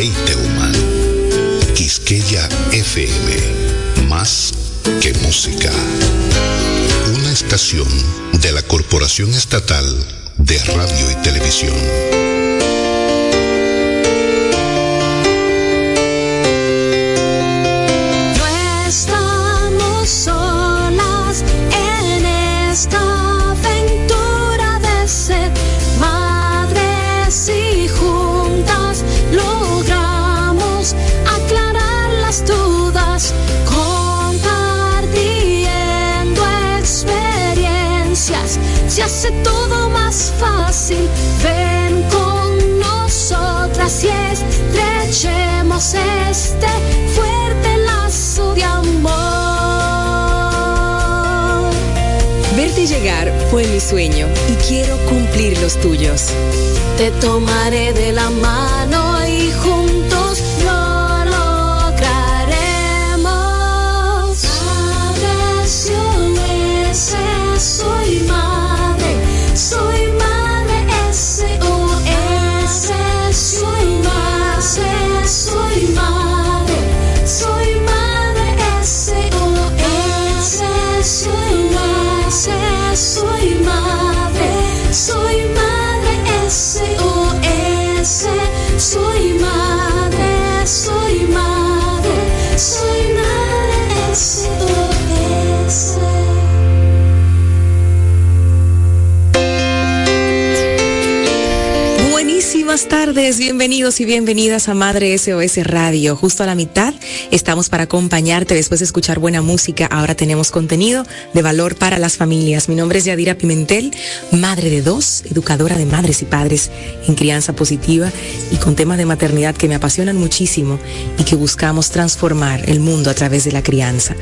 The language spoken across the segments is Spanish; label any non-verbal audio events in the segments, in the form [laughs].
deleite humano. Quisqueya FM, más que música. Una estación de la Corporación Estatal de Radio y Televisión. Este fuerte lazo de amor. Verte llegar fue mi sueño y quiero cumplir los tuyos. Te tomaré de la mano Buenísimas tardes, bienvenidos y bienvenidas a Madre SOS Radio. Justo a la mitad estamos para acompañarte después de escuchar buena música. Ahora tenemos contenido de valor para las familias. Mi nombre es Yadira Pimentel, madre de dos, educadora de madres y padres en crianza positiva y con temas de maternidad que me apasionan muchísimo y que buscamos transformar el mundo a través de la crianza.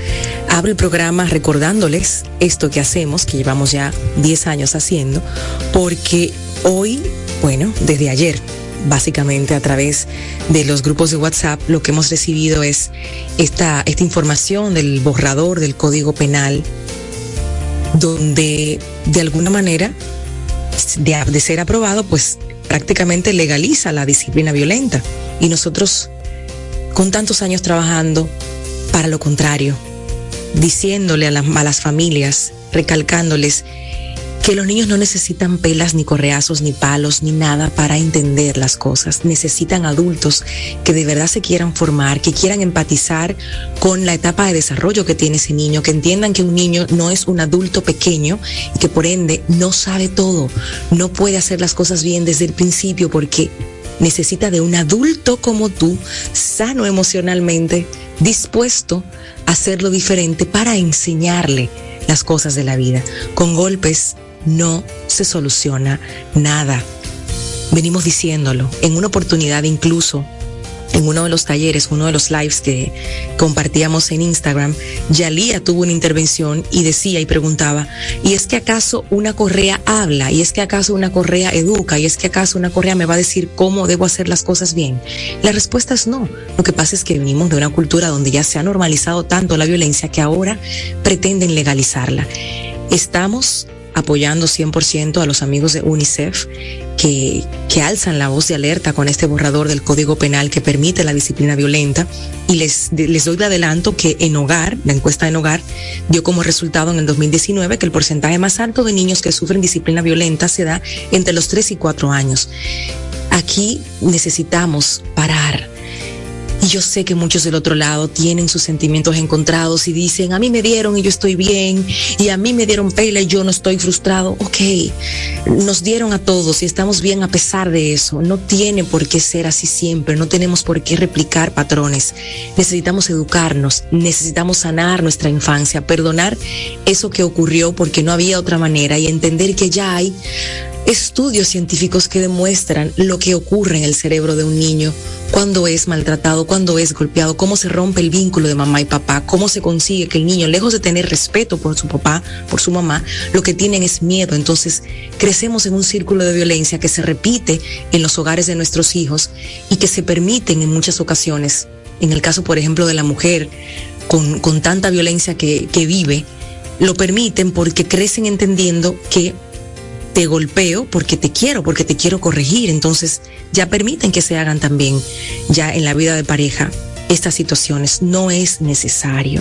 Abro el programa recordándoles esto que hacemos, que llevamos ya 10 años haciendo, porque hoy bueno, desde ayer, básicamente a través de los grupos de WhatsApp, lo que hemos recibido es esta, esta información del borrador del Código Penal, donde de alguna manera, de, de ser aprobado, pues prácticamente legaliza la disciplina violenta. Y nosotros, con tantos años trabajando para lo contrario, diciéndole a las, a las familias, recalcándoles que los niños no necesitan pelas, ni correazos, ni palos, ni nada para entender las cosas. Necesitan adultos que de verdad se quieran formar, que quieran empatizar con la etapa de desarrollo que tiene ese niño, que entiendan que un niño no es un adulto pequeño y que por ende no sabe todo, no puede hacer las cosas bien desde el principio porque necesita de un adulto como tú, sano emocionalmente, dispuesto a hacerlo diferente para enseñarle las cosas de la vida. Con golpes no se soluciona nada. Venimos diciéndolo. En una oportunidad incluso, en uno de los talleres, uno de los lives que compartíamos en Instagram, Yalía tuvo una intervención y decía y preguntaba, ¿y es que acaso una correa habla? ¿Y es que acaso una correa educa? ¿Y es que acaso una correa me va a decir cómo debo hacer las cosas bien? La respuesta es no. Lo que pasa es que venimos de una cultura donde ya se ha normalizado tanto la violencia que ahora pretenden legalizarla. Estamos apoyando 100% a los amigos de UNICEF que, que alzan la voz de alerta con este borrador del Código Penal que permite la disciplina violenta. Y les, les doy de adelanto que en hogar, la encuesta en hogar, dio como resultado en el 2019 que el porcentaje más alto de niños que sufren disciplina violenta se da entre los 3 y 4 años. Aquí necesitamos parar y yo sé que muchos del otro lado tienen sus sentimientos encontrados y dicen, a mí me dieron y yo estoy bien, y a mí me dieron pela y yo no estoy frustrado. Ok, nos dieron a todos y estamos bien a pesar de eso. No tiene por qué ser así siempre, no tenemos por qué replicar patrones. Necesitamos educarnos, necesitamos sanar nuestra infancia, perdonar eso que ocurrió porque no había otra manera y entender que ya hay estudios científicos que demuestran lo que ocurre en el cerebro de un niño cuando es maltratado, cuando es golpeado, cómo se rompe el vínculo de mamá y papá, cómo se consigue que el niño, lejos de tener respeto por su papá, por su mamá, lo que tienen es miedo. Entonces crecemos en un círculo de violencia que se repite en los hogares de nuestros hijos y que se permiten en muchas ocasiones. En el caso, por ejemplo, de la mujer con, con tanta violencia que, que vive, lo permiten porque crecen entendiendo que te golpeo porque te quiero, porque te quiero corregir. Entonces ya permiten que se hagan también ya en la vida de pareja estas situaciones. No es necesario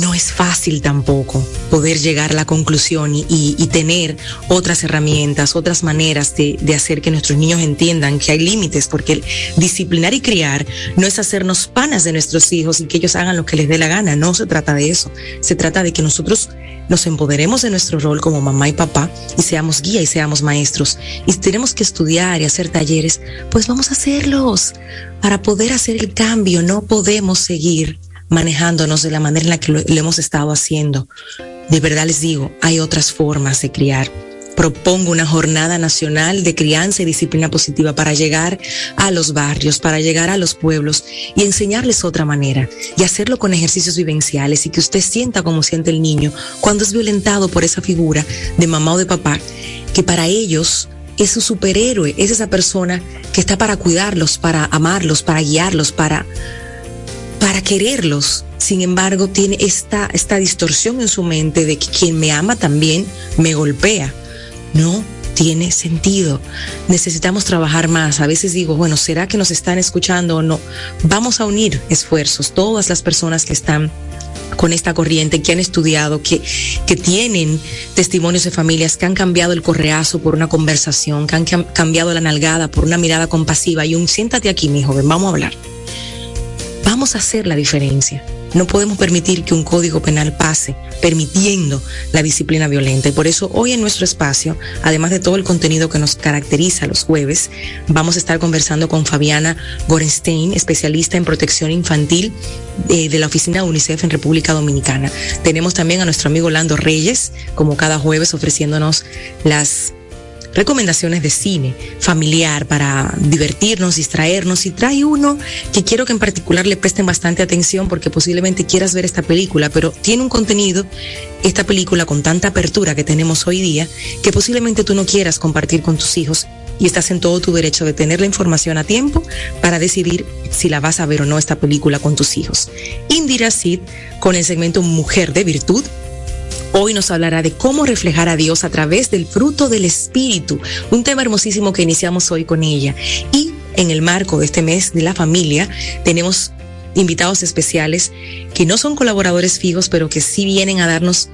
no es fácil tampoco poder llegar a la conclusión y, tener otras herramientas, otras maneras de, hacer que nuestros niños entiendan que hay límites, porque disciplinar y criar no es hacernos panas de nuestros hijos y que ellos hagan lo que les dé la gana, no se trata de eso, se trata de que nosotros nos empoderemos de nuestro rol como mamá y papá y seamos guía y seamos maestros. Y si tenemos que estudiar y hacer talleres, pues vamos a hacerlos para poder hacer el cambio. No podemos seguir manejándonos de la manera en la que lo, hemos estado haciendo. De verdad les digo, hay otras formas de criar. Propongo una jornada nacional de crianza y disciplina positiva para llegar a los barrios, para llegar a los pueblos y enseñarles otra manera y hacerlo con ejercicios vivenciales y que usted sienta como siente el niño cuando es violentado por esa figura de mamá o de papá, que para ellos es su superhéroe, es esa persona que está para cuidarlos, para amarlos, para guiarlos, para para quererlos. Sin embargo, tiene esta, esta distorsión en su mente de que quien me ama también me golpea. No tiene sentido. Necesitamos trabajar más. A veces digo, bueno, ¿será que nos están escuchando o no? Vamos a unir esfuerzos, todas las personas que están con esta corriente, que han estudiado, que, que tienen testimonios de familias que han cambiado el correazo por una conversación, que han cambiado la nalgada por una mirada compasiva y un siéntate aquí, mi joven, vamos a hablar vamos a hacer la diferencia. No podemos permitir que un código penal pase permitiendo la disciplina violenta. Y por eso hoy en nuestro espacio, además de todo el contenido que nos caracteriza los jueves, vamos a estar conversando con Fabiana Gorenstein, especialista en protección infantil de, de la oficina UNICEF en República Dominicana. Tenemos también a nuestro amigo Lando Reyes, como cada jueves, ofreciéndonos las recomendaciones de cine familiar para divertirnos, distraernos y trae uno que quiero que en particular le presten bastante atención porque posiblemente quieras ver esta película, pero tiene un contenido, esta película con tanta apertura que tenemos hoy día, que posiblemente tú no quieras compartir con tus hijos y estás en todo tu derecho de tener la información a tiempo para decidir si la vas a ver o no esta película con tus hijos. Indira Sid con el segmento Mujer de Virtud Hoy nos hablará de cómo reflejar a Dios a través del fruto del Espíritu, un tema hermosísimo que iniciamos hoy con ella. Y en el marco de este mes de la familia tenemos invitados especiales que no son colaboradores fijos, pero que sí vienen a darnos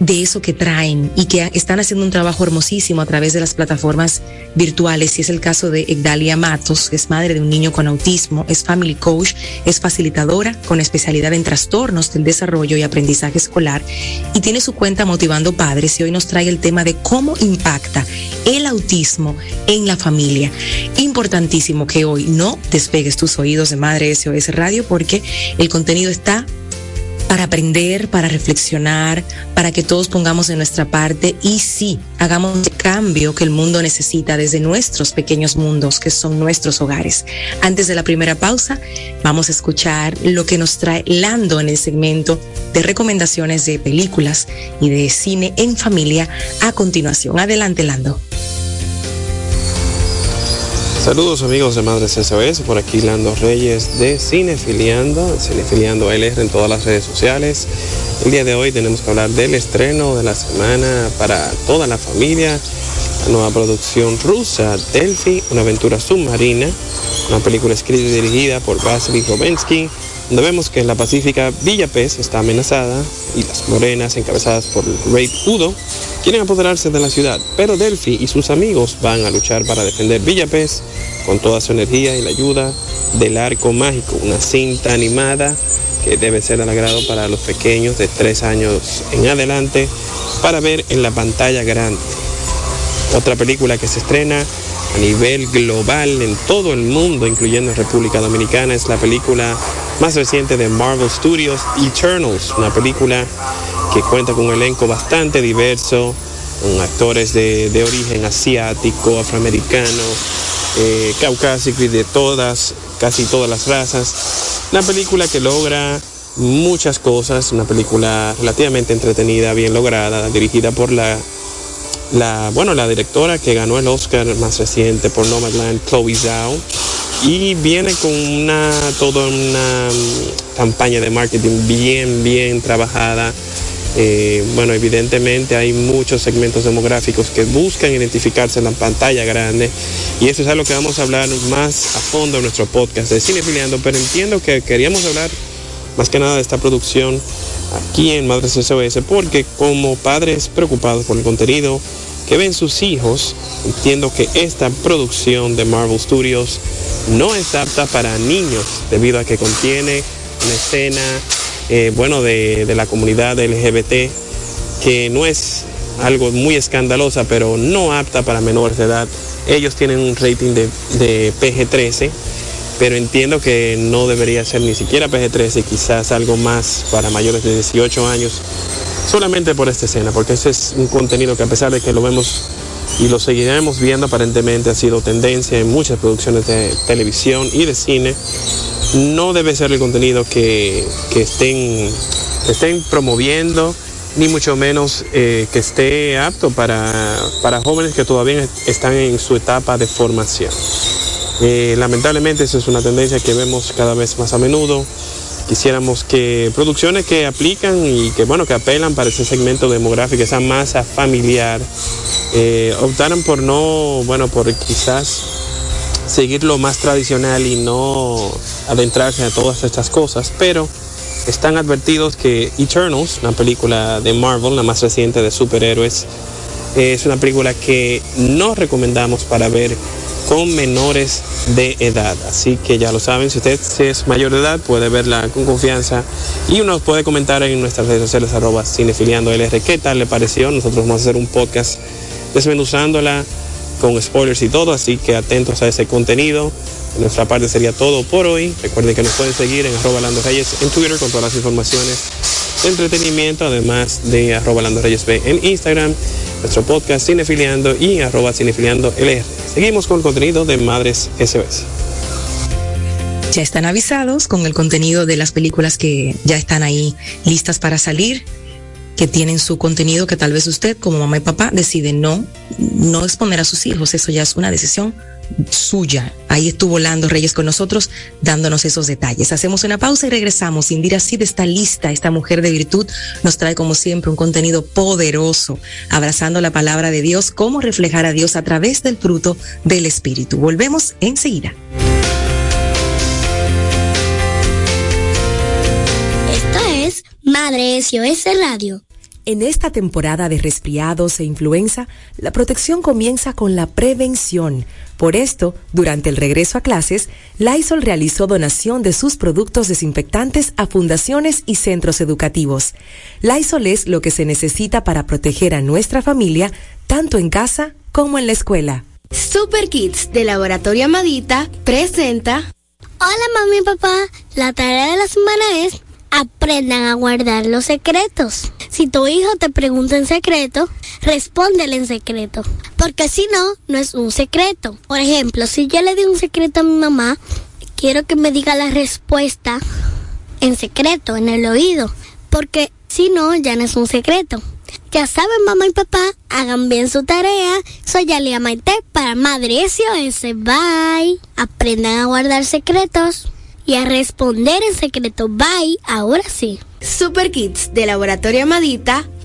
de eso que traen y que están haciendo un trabajo hermosísimo a través de las plataformas virtuales. Y es el caso de Egdalia Matos, que es madre de un niño con autismo, es family coach, es facilitadora con especialidad en trastornos del desarrollo y aprendizaje escolar y tiene su cuenta Motivando Padres y hoy nos trae el tema de cómo impacta el autismo en la familia. Importantísimo que hoy no despegues tus oídos de Madre SOS Radio porque el contenido está para aprender, para reflexionar, para que todos pongamos de nuestra parte y sí, hagamos el cambio que el mundo necesita desde nuestros pequeños mundos, que son nuestros hogares. Antes de la primera pausa, vamos a escuchar lo que nos trae Lando en el segmento de recomendaciones de películas y de cine en familia a continuación. Adelante, Lando. Saludos amigos de Madres SOS, por aquí Lando Reyes de Cinefiliando, Cinefiliando LR en todas las redes sociales. El día de hoy tenemos que hablar del estreno de la semana para toda la familia, la nueva producción rusa Delphi, una aventura submarina, una película escrita y dirigida por Vasily Robensky, donde vemos que la pacífica Villa Pez está amenazada y las morenas encabezadas por el rey Udo quieren apoderarse de la ciudad, pero Delphi y sus amigos van a luchar para defender Villa Pez con toda su energía y la ayuda del arco mágico, una cinta animada que debe ser al agrado para los pequeños de tres años en adelante para ver en la pantalla grande. Otra película que se estrena a nivel global en todo el mundo, incluyendo en República Dominicana, es la película más reciente de Marvel Studios, Eternals, una película que cuenta con un elenco bastante diverso, con actores de, origen asiático, afroamericano, eh, caucásico y de todas, casi todas las razas. Una película que logra muchas cosas, una película relativamente entretenida, bien lograda, dirigida por la, la, bueno, la directora que ganó el Oscar más reciente por Nomadland, Chloe Zhao, y viene con una, toda una mm, campaña de marketing bien, bien trabajada. Eh, bueno, evidentemente hay muchos segmentos demográficos que buscan identificarse en la pantalla grande. Y eso es algo que vamos a hablar más a fondo en nuestro podcast de Cinefiliando, pero entiendo que queríamos hablar más que nada de esta producción aquí en Madres SOS porque como padres preocupados por el contenido que ven sus hijos, entiendo que esta producción de Marvel Studios no es apta para niños debido a que contiene una escena eh, bueno, de, la comunidad LGBT, que no es algo muy escandalosa, pero no apta para menores de edad. Ellos tienen un rating de, de PG-13, pero entiendo que no debería ser ni siquiera PG-13, quizás algo más para mayores de 18 años, solamente por esta escena, porque ese es un contenido que a pesar de que lo vemos y lo seguiremos viendo, aparentemente ha sido tendencia en muchas producciones de televisión y de cine, no debe ser el contenido que, estén, estén promoviendo, ni mucho menos eh, que esté apto para, jóvenes que todavía están en su etapa de formación. Eh, lamentablemente eso es una tendencia que vemos cada vez más a menudo. Quisiéramos que producciones que aplican y que bueno que apelan para ese segmento demográfico, esa masa familiar, eh, optaran por no, bueno, por quizás seguir lo más tradicional y no adentrarse a todas estas cosas, pero están advertidos que Eternals, una película de Marvel, la más reciente de superhéroes, es una película que no recomendamos para ver con menores de edad. Así que ya lo saben, si usted es mayor de edad puede verla con confianza y nos puede comentar en nuestras redes sociales arroba cinefiliando LR qué tal le pareció. Nosotros vamos a hacer un podcast desmenuzándola con spoilers y todo, así que atentos a ese contenido. Nuestra parte sería todo por hoy. Recuerden que nos pueden seguir en arroba Lando Reyes en Twitter con todas las informaciones de entretenimiento, además de arroba Lando Reyes B en Instagram, nuestro podcast Cinefiliando y arroba Cinefiliando LR. Seguimos con el contenido de Madres SOS. Ya están avisados con el contenido de las películas que ya están ahí listas para salir que tienen su contenido que tal vez usted como mamá y papá decide no, no exponer a sus hijos. Eso ya es una decisión suya. Ahí estuvo Lando Reyes con nosotros dándonos esos detalles. Hacemos una pausa y regresamos. Indira Sid está lista. Esta mujer de virtud nos trae como siempre un contenido poderoso, abrazando la palabra de Dios, cómo reflejar a Dios a través del fruto del Espíritu. Volvemos enseguida. Esto es Madre SOS Radio. En esta temporada de resfriados e influenza, la protección comienza con la prevención. Por esto, durante el regreso a clases, Lysol realizó donación de sus productos desinfectantes a fundaciones y centros educativos. Lysol es lo que se necesita para proteger a nuestra familia, tanto en casa como en la escuela. Super Kids de Laboratorio Amadita presenta. Hola mami y papá, la tarea de la semana es aprendan a guardar los secretos. Si tu hijo te pregunta en secreto, respóndele en secreto. Porque si no, no es un secreto. Por ejemplo, si yo le di un secreto a mi mamá, quiero que me diga la respuesta en secreto, en el oído. Porque si no, ya no es un secreto. Ya saben, mamá y papá, hagan bien su tarea. Soy Alia Maite para Madre SOS. Bye. Aprendan a guardar secretos y a responder en secreto. Bye, ahora sí. Super Kids de Laboratorio Amadita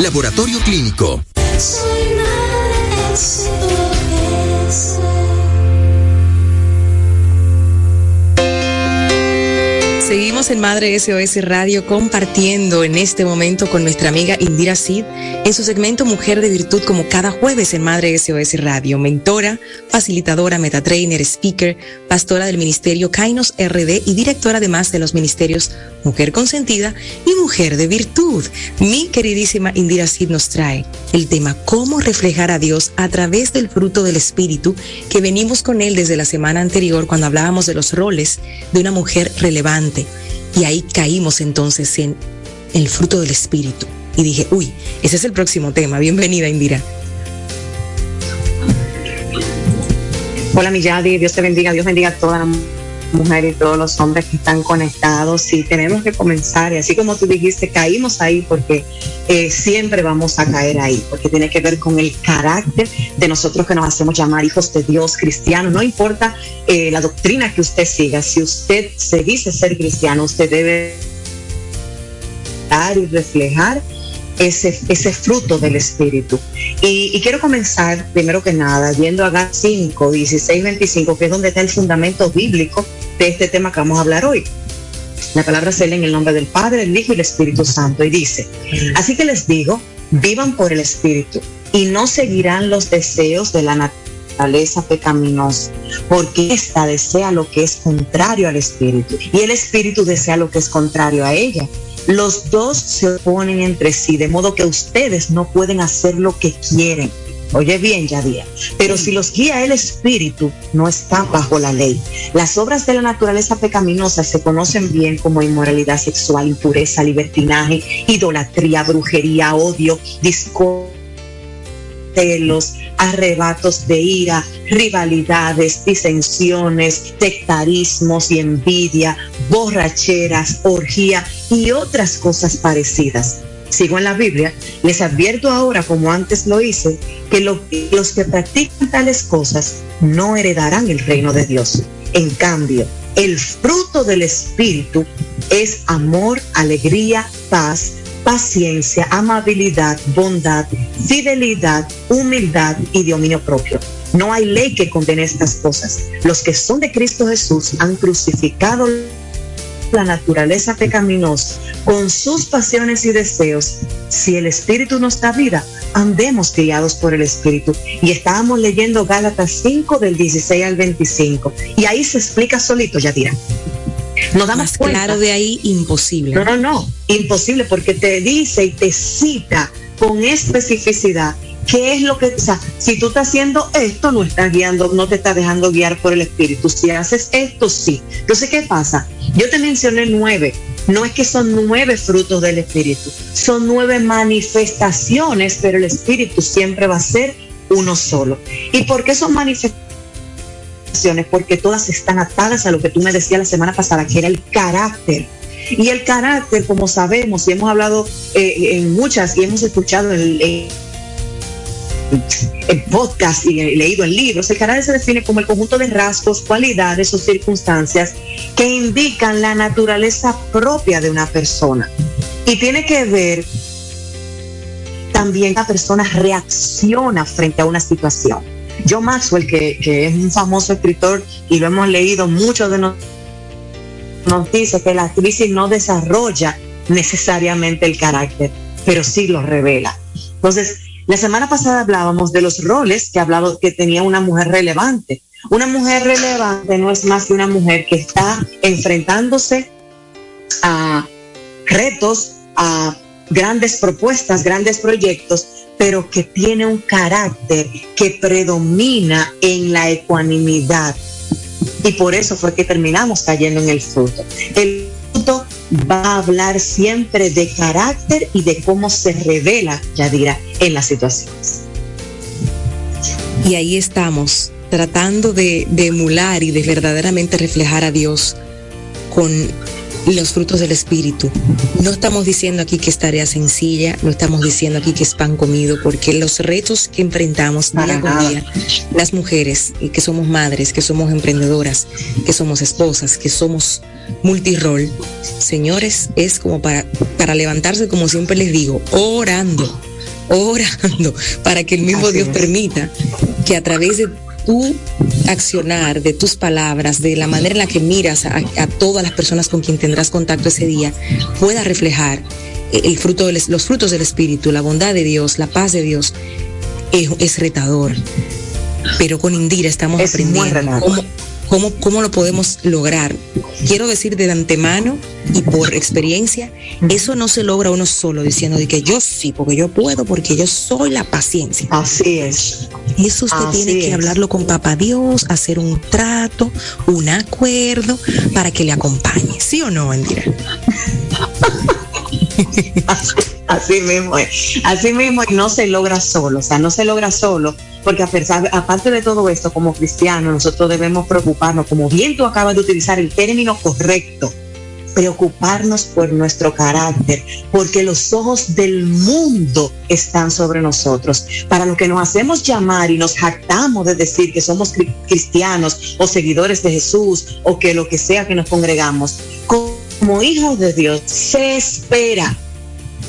Laboratorio Clínico. Seguimos en Madre SOS Radio compartiendo en este momento con nuestra amiga Indira Sid en su segmento Mujer de Virtud como cada jueves en Madre SOS Radio, mentora, facilitadora, metatrainer, speaker, pastora del Ministerio Kainos RD y directora además de los ministerios Mujer Consentida y Mujer de Virtud. Mi queridísima Indira Sid nos trae el tema cómo reflejar a Dios a través del fruto del Espíritu que venimos con él desde la semana anterior cuando hablábamos de los roles de una mujer relevante y ahí caímos entonces en el fruto del Espíritu. Y dije, uy, ese es el próximo tema. Bienvenida, Indira. Hola, Milladi, Dios te bendiga, Dios bendiga a todas las mujeres y todos los hombres que están conectados. Y tenemos que comenzar, y así como tú dijiste, caímos ahí porque eh, siempre vamos a caer ahí, porque tiene que ver con el carácter de nosotros que nos hacemos llamar hijos de Dios, cristianos. No importa eh, la doctrina que usted siga, si usted se dice ser cristiano, usted debe dar y reflejar ese, ese fruto del Espíritu. Y, quiero comenzar, primero que nada, viendo a Gálatas 5, 16, 25, que es donde está el fundamento bíblico de este tema que vamos a hablar hoy. La palabra se lee en el nombre del Padre, el Hijo y el Espíritu Santo. Y dice, así que les digo, vivan por el Espíritu y no seguirán los deseos de la naturaleza pecaminosa, porque ésta desea lo que es contrario al Espíritu y el Espíritu desea lo que es contrario a ella los dos se oponen entre sí, de modo que ustedes no pueden hacer lo que quieren. Oye bien, Yadia. Pero si los guía el Espíritu, no están bajo la ley. Las obras de la naturaleza pecaminosa se conocen bien como inmoralidad sexual, impureza, libertinaje, idolatría, brujería, odio, discordia celos, arrebatos de ira, rivalidades, disensiones, sectarismos y envidia, borracheras, orgía y otras cosas parecidas. Sigo en la Biblia, les advierto ahora, como antes lo hice, que los que practican tales cosas no heredarán el reino de Dios. En cambio, el fruto del Espíritu es amor, alegría, paz, paciencia, amabilidad, bondad, fidelidad, humildad y dominio propio. No hay ley que condene estas cosas. Los que son de Cristo Jesús han crucificado la naturaleza pecaminosa con sus pasiones y deseos. Si el Espíritu nos da vida, andemos guiados por el Espíritu. Y estábamos leyendo Gálatas 5 del 16 al 25. Y ahí se explica solito, ya damos Más claro de ahí, imposible. No, no, no, imposible porque te dice y te cita con especificidad qué es lo que, o sea, si tú estás haciendo esto, no estás guiando, no te estás dejando guiar por el Espíritu. Si haces esto, sí. Entonces, ¿qué pasa? Yo te mencioné nueve. No es que son nueve frutos del Espíritu, son nueve manifestaciones, pero el Espíritu siempre va a ser uno solo. ¿Y por qué son manifestaciones? Porque todas están atadas a lo que tú me decías la semana pasada, que era el carácter. Y el carácter, como sabemos y hemos hablado eh, en muchas y hemos escuchado en, en podcast y leído en libros, el carácter se define como el conjunto de rasgos, cualidades o circunstancias que indican la naturaleza propia de una persona. Y tiene que ver también la persona reacciona frente a una situación. John Maxwell, que, es un famoso escritor y lo hemos leído, muchos de nosotros nos dice que la crisis no desarrolla necesariamente el carácter, pero sí lo revela. Entonces, la semana pasada hablábamos de los roles que hablaba que tenía una mujer relevante. Una mujer relevante no es más que una mujer que está enfrentándose a retos, a grandes propuestas, grandes proyectos, pero que tiene un carácter que predomina en la ecuanimidad. Y por eso fue que terminamos cayendo en el fruto. El fruto va a hablar siempre de carácter y de cómo se revela, ya dirá, en las situaciones. Y ahí estamos, tratando de, de emular y de verdaderamente reflejar a Dios con los frutos del Espíritu. No estamos diciendo aquí que es tarea sencilla, no estamos diciendo aquí que es pan comido, porque los retos que enfrentamos día con día, las mujeres, que somos madres, que somos emprendedoras, que somos esposas, que somos multirol, señores, es como para, para levantarse, como siempre les digo, orando, orando, para que el mismo Dios permita que a través de tu accionar, de tus palabras, de la manera en la que miras a, todas las personas con quien tendrás contacto ese día, pueda reflejar el fruto los frutos del Espíritu, la bondad de Dios, la paz de Dios, es, retador. Pero con Indira estamos aprendiendo cómo, ¿Cómo, ¿Cómo lo podemos lograr? Quiero decir de antemano y por experiencia, eso no se logra uno solo diciendo de que yo sí, porque yo puedo, porque yo soy la paciencia. Así es. Eso usted tiene que hablarlo con papá Dios, hacer un trato, un acuerdo para que le acompañe. ¿Sí o no, Andira? [laughs] [laughs] así, mismo es. Así mismo no se logra solo, o sea, no se logra solo, porque a pesar, aparte de todo esto, como cristianos, nosotros debemos preocuparnos, como bien tú acabas de utilizar el término correcto, preocuparnos por nuestro carácter, porque los ojos del mundo están sobre nosotros. Para lo que nos hacemos llamar y nos jactamos de decir que somos cristianos o seguidores de Jesús o que lo que sea que nos congregamos, como hijos de Dios, se espera,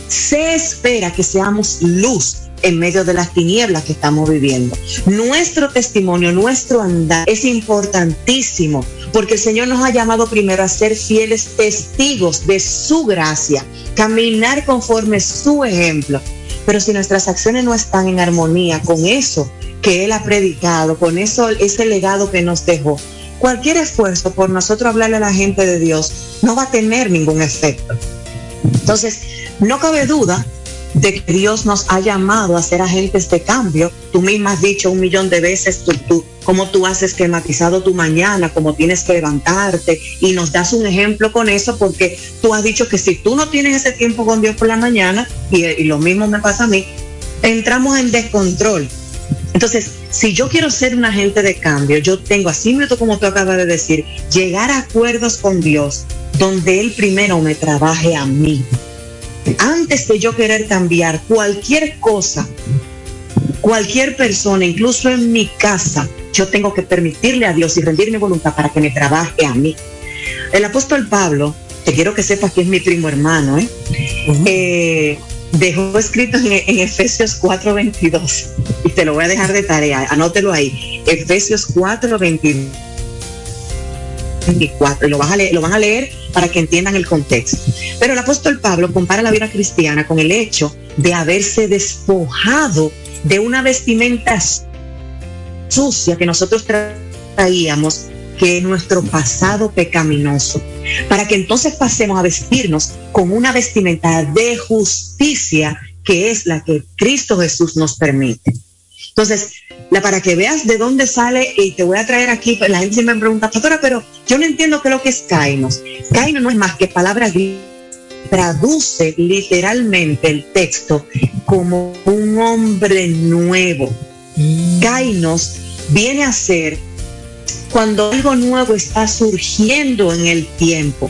se espera que seamos luz en medio de las tinieblas que estamos viviendo. Nuestro testimonio, nuestro andar es importantísimo porque el Señor nos ha llamado primero a ser fieles testigos de su gracia, caminar conforme su ejemplo. Pero si nuestras acciones no están en armonía con eso que Él ha predicado, con eso, ese legado que nos dejó, cualquier esfuerzo por nosotros hablarle a la gente de Dios no va a tener ningún efecto. Entonces, no cabe duda de que Dios nos ha llamado a ser agentes de cambio. Tú misma has dicho un millón de veces tú, tú, cómo tú has esquematizado tu mañana, cómo tienes que levantarte y nos das un ejemplo con eso porque tú has dicho que si tú no tienes ese tiempo con Dios por la mañana, y, y lo mismo me pasa a mí, entramos en descontrol. Entonces, si yo quiero ser un agente de cambio, yo tengo, así como tú acabas de decir, llegar a acuerdos con Dios donde Él primero me trabaje a mí antes de yo querer cambiar cualquier cosa, cualquier persona, incluso en mi casa, yo tengo que permitirle a Dios y rendir mi voluntad para que me trabaje a mí. El apóstol Pablo, te quiero que sepas que es mi primo hermano, ¿eh? eh dejó escrito en, en Efesios 4:22 y te lo voy a dejar de tarea, anótelo ahí, Efesios 4:22 24, y lo, lo van a leer para que entiendan el contexto. Pero el apóstol Pablo compara la vida cristiana con el hecho de haberse despojado de una vestimenta sucia que nosotros traíamos, que es nuestro pasado pecaminoso, para que entonces pasemos a vestirnos con una vestimenta de justicia que es la que Cristo Jesús nos permite. Entonces, la, para que veas de dónde sale, y te voy a traer aquí, pues, la gente siempre me pregunta, pastora, pero yo no entiendo qué es lo que es Kainos. Kainos no es más que palabras traduce literalmente el texto como un hombre nuevo. Mm. Kainos viene a ser cuando algo nuevo está surgiendo en el tiempo.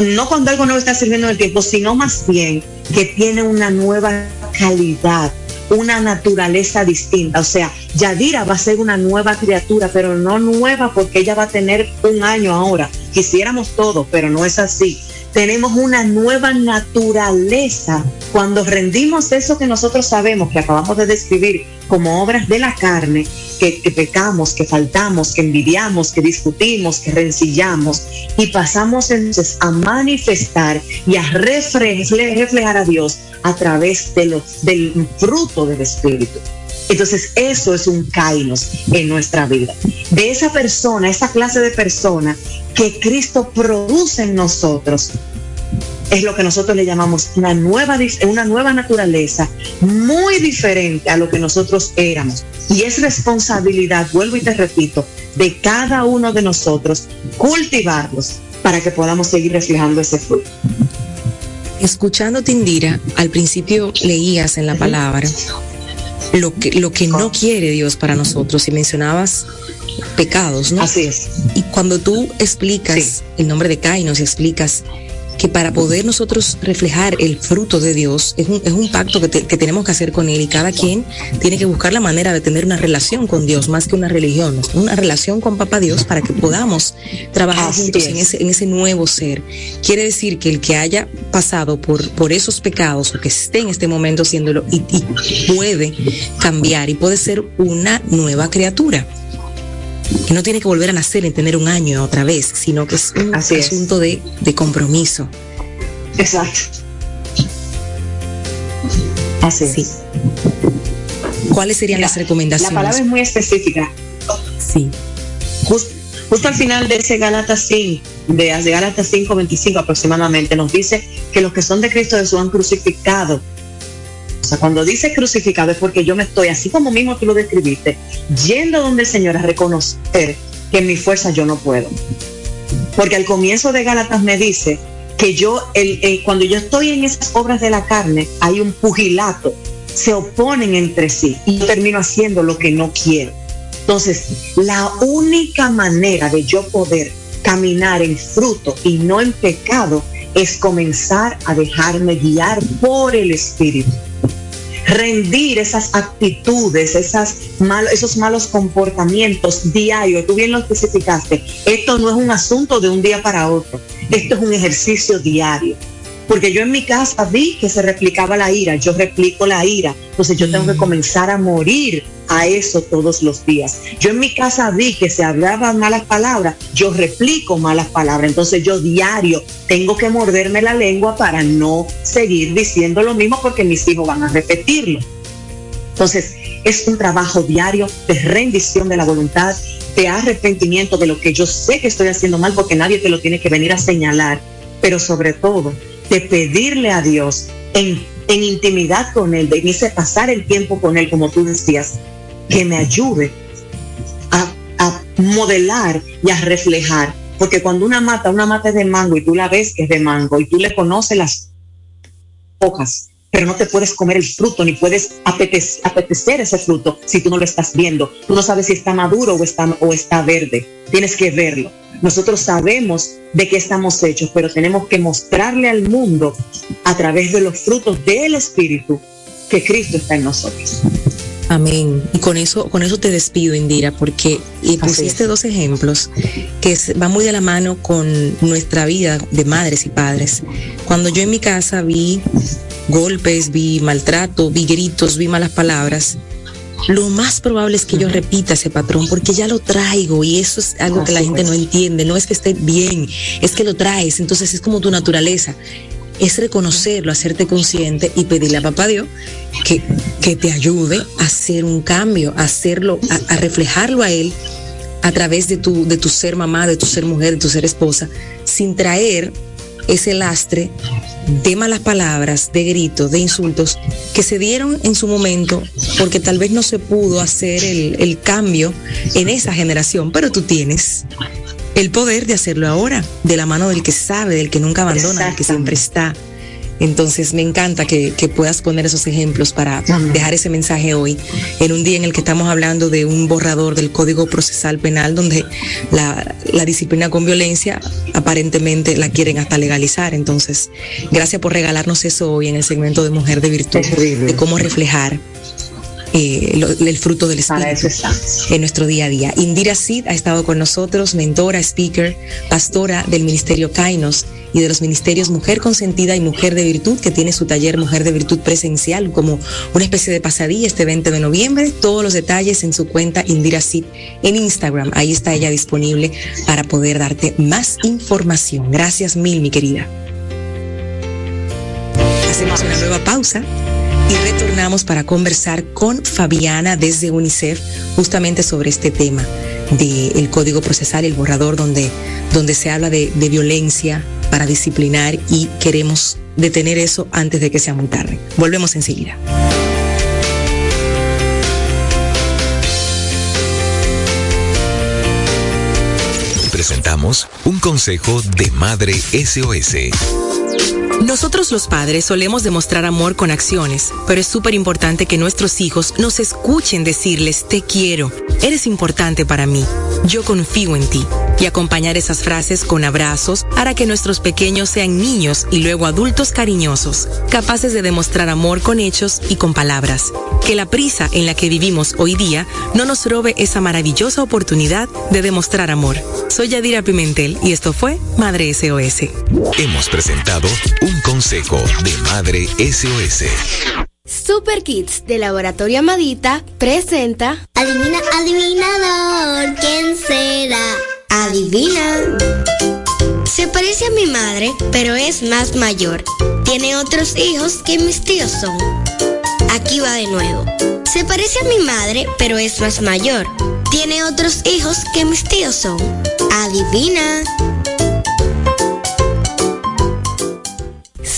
no cuando algo nuevo está surgiendo en el tiempo, sino más bien que tiene una nueva calidad una naturaleza distinta. O sea, Yadira va a ser una nueva criatura, pero no nueva porque ella va a tener un año ahora. Quisiéramos todo, pero no es así. Tenemos una nueva naturaleza cuando rendimos eso que nosotros sabemos, que acabamos de describir como obras de la carne, que, pecamos, que faltamos, que envidiamos, que discutimos, que rencillamos, y pasamos entonces a manifestar y a reflejar a Dios a través de los, del fruto del Espíritu. Entonces eso es un kainos en nuestra vida. De esa persona, esa clase de persona que Cristo produce en nosotros, es lo que nosotros le llamamos una nueva, una nueva naturaleza, muy diferente a lo que nosotros éramos. Y es responsabilidad, vuelvo y te repito, de cada uno de nosotros cultivarlos para que podamos seguir reflejando ese fruto. Escuchándote, Indira, al principio leías en la palabra lo que, lo que no quiere Dios para nosotros y mencionabas pecados, ¿no? Así es. Y cuando tú explicas el nombre de Kainos y explicas que para poder nosotros reflejar el fruto de Dios es un, es un pacto que, tenemos que hacer con Él y cada quien tiene que buscar la manera de tener una relación con Dios más que una religión, una relación con Papá Dios para que podamos trabajar juntos en ese, en ese nuevo ser. Quiere decir que el que haya pasado por, por esos pecados o que esté en este momento haciéndolo y puede cambiar y puede ser una nueva criatura que no tiene que volver a nacer en tener un año otra vez, sino que es un asunto De, compromiso. Exacto. Así es. ¿Cuáles serían las recomendaciones? La palabra es muy específica. Sí. justo al final de ese Gálatas 5, de, de Gálatas 5, 25 aproximadamente, nos dice que los que son de Cristo Jesús han crucificado o sea, cuando dice crucificado es porque yo me estoy, así como mismo tú lo describiste, yendo donde el Señor a reconocer que en mi fuerza yo no puedo. Porque al comienzo de Gálatas me dice que yo, el, cuando yo estoy en esas obras de la carne, hay un pugilato, se oponen entre sí y termino haciendo lo que no quiero. Entonces, la única manera de yo poder caminar en fruto y no en pecado es comenzar a dejarme guiar por el Espíritu rendir esas actitudes, esas esos malos comportamientos diarios. Tú bien lo especificaste. Esto no es un asunto de un día para otro. Esto es un ejercicio diario. Porque yo en mi casa vi que se replicaba la ira, yo replico la ira, entonces yo tengo que mm. comenzar a morir a eso todos los días. Yo en mi casa vi que se hablaban malas palabras, yo replico malas palabras, entonces yo diario tengo que morderme la lengua para no seguir diciendo lo mismo porque mis hijos van a repetirlo. Entonces es un trabajo diario de rendición de la voluntad, de arrepentimiento de lo que yo sé que estoy haciendo mal porque nadie te lo tiene que venir a señalar, pero sobre todo de pedirle a Dios en, intimidad con Él, de irse pasar el tiempo con Él, como tú decías, que me ayude a, a modelar y a reflejar. Porque cuando una mata, una mata es de mango y tú la ves que es de mango y tú le conoces las hojas, pero no te puedes comer el fruto ni puedes apetecer, ese fruto si tú no lo estás viendo. Tú no sabes si está maduro o está, o está verde. Tienes que verlo. Nosotros sabemos de qué estamos hechos, pero tenemos que mostrarle al mundo a través de los frutos del Espíritu que Cristo está en nosotros. Amén. Y con eso, con eso te despido, Indira, porque pusiste dos ejemplos que van muy de la mano con nuestra vida de madres y padres. Cuando yo en mi casa vi golpes, vi maltrato, vi gritos, vi malas palabras, lo más probable es que yo repita ese patrón porque ya lo traigo y eso es algo que la gente no entiende. No es que esté bien, es que lo traes. Entonces es como tu naturaleza. Es reconocerlo, hacerte consciente y pedirle a papá Dios que, que te ayude a hacer un cambio, a hacerlo, a, reflejarlo a él a través de tu, de tu ser mamá, de tu ser mujer, de tu ser esposa, sin traer ese lastre de malas palabras, de gritos, de insultos que se dieron en su momento porque tal vez no se pudo hacer el, cambio en esa generación, pero tú tienes el poder de hacerlo ahora, de la mano del que sabe, del que nunca abandona, del que siempre está. Entonces me encanta que, puedas poner esos ejemplos para dejar ese mensaje hoy, en un día en el que estamos hablando de un borrador del Código Procesal Penal donde la, disciplina con violencia aparentemente la quieren hasta legalizar. Entonces, gracias por regalarnos eso hoy en el segmento de Mujer de Virtud, de cómo reflejar eh, el fruto del Espíritu en nuestro día a día. Indira Sid ha estado con nosotros, mentora, speaker, pastora del Ministerio Kainos y de los ministerios Mujer Consentida y Mujer de Virtud, que tiene su taller Mujer de Virtud presencial como una especie de pasadilla este 20 de noviembre. Todos los detalles en su cuenta Indira Sid en Instagram. Ahí está ella disponible para poder darte más información. Gracias mil, mi querida. Hacemos una nueva pausa y retornamos para conversar con Fabiana desde UNICEF justamente sobre este tema del código procesal, el borrador donde, donde se habla de, de violencia para disciplinar y queremos detener eso antes de que sea muy tarde. Volvemos enseguida. Presentamos un consejo de Madre SOS. Nosotros los padres solemos demostrar amor con acciones, pero es súper importante que nuestros hijos nos escuchen decirles te quiero, eres importante para mí, yo confío en ti. Y acompañar esas frases con abrazos hará que nuestros pequeños sean niños y luego adultos cariñosos, capaces de demostrar amor con hechos y con palabras. Que la prisa en la que vivimos hoy día no nos robe esa maravillosa oportunidad de demostrar amor. Soy Yadira Pimentel y esto fue Madre SOS. Hemos presentado un consejo de Madre SOS. Super Kids de Laboratorio Amadita presenta Adivina, adivinador, ¿quién será? Adivina. Se parece a mi madre, pero es más mayor. Tiene otros hijos que mis tíos son. Aquí va de nuevo. Se parece a mi madre, pero es más mayor. Tiene otros hijos que mis tíos son. Adivina.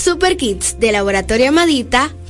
Super Kids de Laboratorio Amadita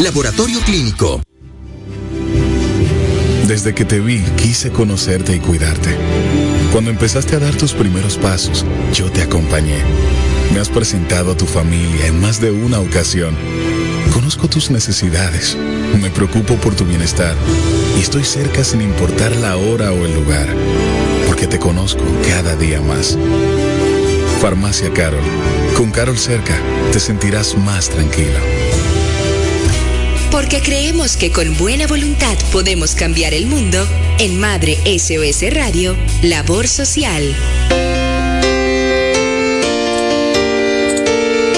laboratorio clínico. Desde que te vi, quise conocerte y cuidarte. Cuando empezaste a dar tus primeros pasos, yo te acompañé. Me has presentado a tu familia en más de una ocasión. Conozco tus necesidades, me preocupo por tu bienestar y estoy cerca sin importar la hora o el lugar, porque te conozco cada día más. Farmacia Carol. Con Carol cerca, te sentirás más tranquilo. Porque creemos que con buena voluntad podemos cambiar el mundo, en Madre SOS Radio, Labor Social.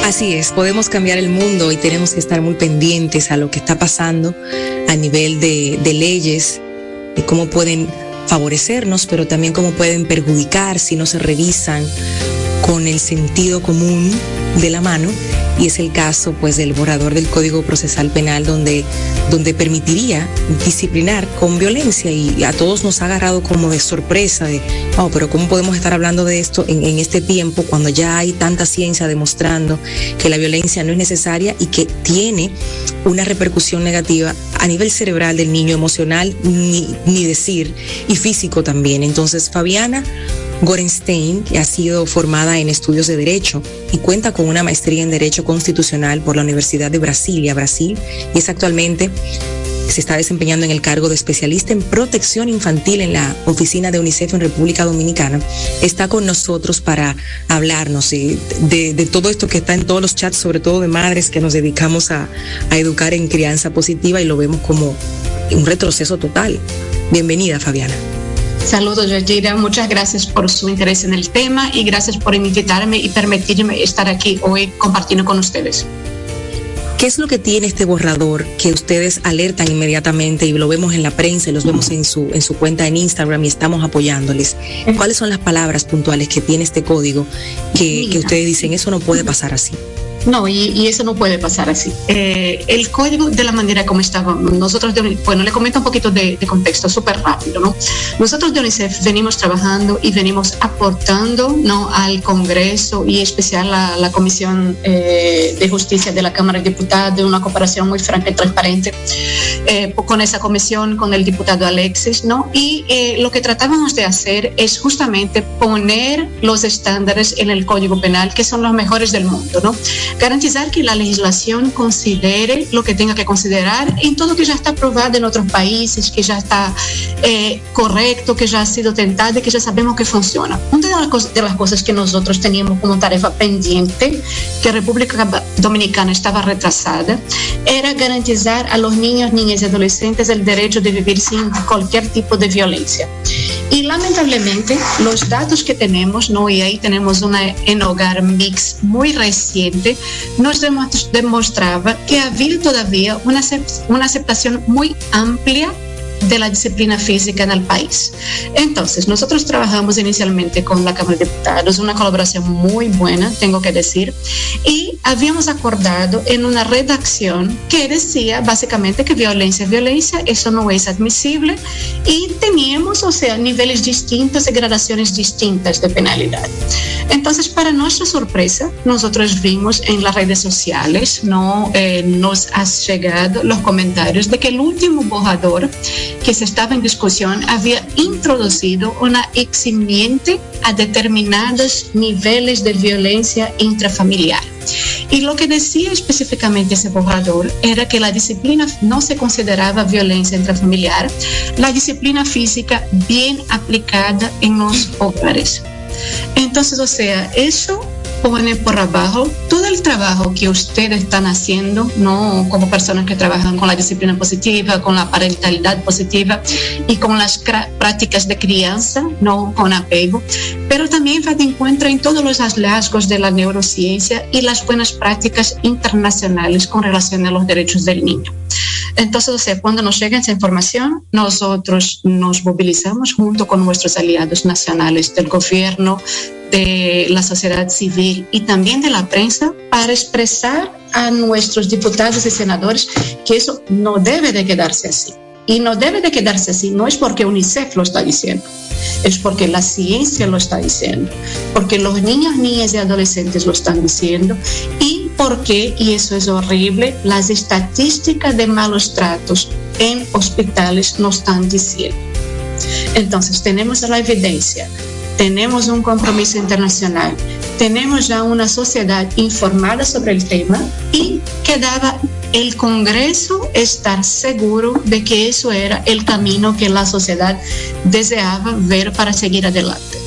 Así es, podemos cambiar el mundo y tenemos que estar muy pendientes a lo que está pasando a nivel de, leyes, de cómo pueden favorecernos, pero también cómo pueden perjudicar si no se revisan con el sentido común de la mano y es el caso pues del borrador del Código Procesal Penal donde, donde permitiría disciplinar con violencia y a todos nos ha agarrado como de sorpresa de, oh, pero ¿cómo podemos estar hablando de esto en, en este tiempo cuando ya hay tanta ciencia demostrando que la violencia no es necesaria y que tiene una repercusión negativa a nivel cerebral del niño emocional, ni, ni decir, y físico también. Entonces, Fabiana Gorenstein, ha sido formada en estudios de Derecho y cuenta con una maestría en Derecho Constitucional por la Universidad de Brasilia, Brasil, y es actualmente se está desempeñando en el cargo de especialista en protección infantil en la oficina de UNICEF en República Dominicana, está con nosotros para hablarnos de, de, de todo esto que está en todos los chats, sobre todo de madres que nos dedicamos a educar en crianza positiva y lo vemos como un retroceso total. Bienvenida, Fabiana. Saludos, Yajira. Muchas gracias por su interés en el tema y gracias por invitarme y permitirme estar aquí hoy compartiendo con ustedes. ¿Qué es lo que tiene este borrador que ustedes alertan inmediatamente y lo vemos en la prensa y los vemos en su, en su cuenta en Instagram y estamos apoyándoles? ¿Cuáles son las palabras puntuales que tiene este código que, que ustedes dicen eso no puede pasar así? No, y, eso no puede pasar así. Eh, el código de la manera como estaba, nosotros, de, bueno, le comento un poquito de, contexto súper rápido, ¿no? Nosotros de UNICEF venimos trabajando y venimos aportando, ¿no? Al Congreso y especial a la Comisión eh, de Justicia de la Cámara de Diputados, de una cooperación muy franca y transparente eh, con esa comisión, con el diputado Alexis, ¿no? Y lo que tratábamos de hacer es justamente poner los estándares en el Código Penal, que son los mejores del mundo, ¿no? Garantizar que la legislación considere lo que tenga que considerar en todo que ya está aprobado en otros países, que ya está eh, correcto, que ya ha sido tentado y que ya sabemos que funciona. Una de las, cosas, que nosotros teníamos como tarefa pendiente, que República Dominicana estaba retrasada, era garantizar a los niños, niñas y adolescentes el derecho de vivir sin cualquier tipo de violencia. Y lamentablemente los datos que tenemos, ¿no? y ahí tenemos una en hogar mix muy reciente, nos demostraba que había todavía una, una aceptación muy amplia de la disciplina física en el país. Entonces, nosotros trabajamos inicialmente con la Cámara de Diputados, una colaboración muy buena, tengo que decir, y habíamos acordado en una redacción que decía básicamente que violencia es violencia, eso no es admisible, y teníamos, o sea, niveles distintos y gradaciones distintas de penalidad. Entonces, para nuestra sorpresa, nosotros vimos en las redes sociales, no eh, nos ha llegado los comentarios de que el último borrador que se estaba en discusión había introducido una eximiente a determinados niveles de violencia intrafamiliar. Y lo que decía específicamente ese borrador era que la disciplina no se consideraba violencia intrafamiliar, la disciplina física bien aplicada en los hogares. Entonces, o sea, eso pone por abajo todo el trabajo que ustedes están haciendo, ¿no? Como personas que trabajan con la disciplina positiva, con la parentalidad positiva y con las prácticas de crianza, ¿no? Con apego, pero también va de encuentro en todos los hallazgos de la neurociencia y las buenas prácticas internacionales con relación a los derechos del niño. Entonces, o sea, cuando nos llega esa información, nosotros nos movilizamos junto con nuestros aliados nacionales del gobierno, de la sociedad civil y también de la prensa para expresar a nuestros diputados y senadores que eso no debe de quedarse así. Y no debe de quedarse así, no es porque UNICEF lo está diciendo, es porque la ciencia lo está diciendo, porque los niños, niñas y adolescentes lo están diciendo y porque, y eso es horrible, las estadísticas de malos tratos en hospitales nos están diciendo. Entonces, tenemos la evidencia, tenemos un compromiso internacional, tenemos ya una sociedad informada sobre el tema y quedaba el Congreso estar seguro de que eso era el camino que la sociedad deseaba ver para seguir adelante.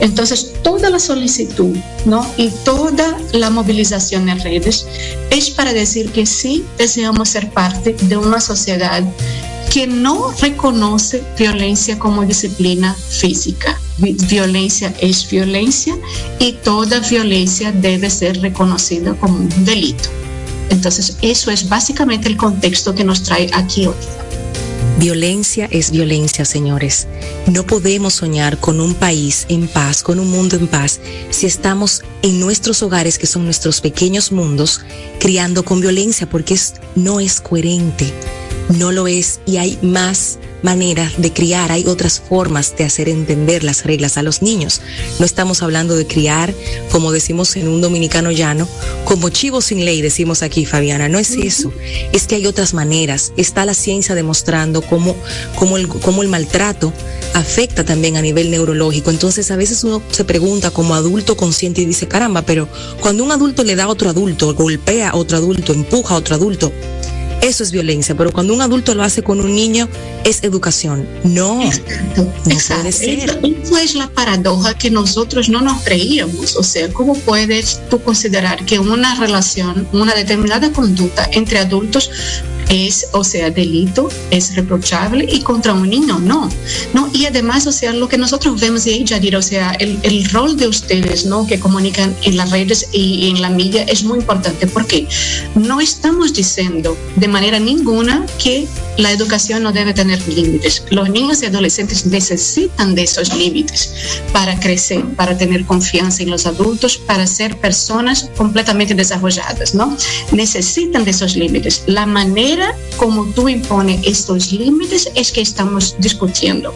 Entonces, toda la solicitud ¿no? y toda la movilización en redes es para decir que sí deseamos ser parte de una sociedad que no reconoce violencia como disciplina física. Violencia es violencia y toda violencia debe ser reconocida como un delito. Entonces, eso es básicamente el contexto que nos trae aquí hoy. Violencia es violencia, señores. No podemos soñar con un país en paz, con un mundo en paz, si estamos en nuestros hogares, que son nuestros pequeños mundos, criando con violencia, porque no es coherente no lo es y hay más maneras de criar, hay otras formas de hacer entender las reglas a los niños. No estamos hablando de criar, como decimos en un dominicano llano, como chivo sin ley, decimos aquí, Fabiana. No es eso, es que hay otras maneras. Está la ciencia demostrando cómo, cómo, el, cómo el maltrato afecta también a nivel neurológico. Entonces a veces uno se pregunta como adulto consciente y dice, caramba, pero cuando un adulto le da a otro adulto, golpea a otro adulto, empuja a otro adulto, eso es violencia, pero cuando un adulto lo hace con un niño es educación. No, no puede ser. Eso es la paradoja que nosotros no nos creíamos. O sea, ¿cómo puedes tú considerar que una relación, una determinada conducta entre adultos es, o sea, delito, es reprochable y contra un niño no. No, y además, o sea, lo que nosotros vemos y Yadir, o sea, el, el, rol de ustedes, ¿no? Que comunican en las redes y en la media es muy importante porque no estamos diciendo de manera ninguna que la educación no debe tener límites. Los niños y adolescentes necesitan de esos límites para crecer, para tener confianza en los adultos, para ser personas completamente desarrolladas, ¿no? Necesitan de esos límites. La manera como tú impones estos límites es que estamos discutiendo.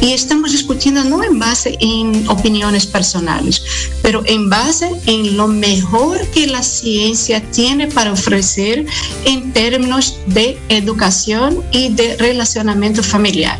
Y estamos discutiendo no en base en opiniones personales, pero en base en lo mejor que la ciencia tiene para ofrecer en términos de educación y de relacionamiento familiar.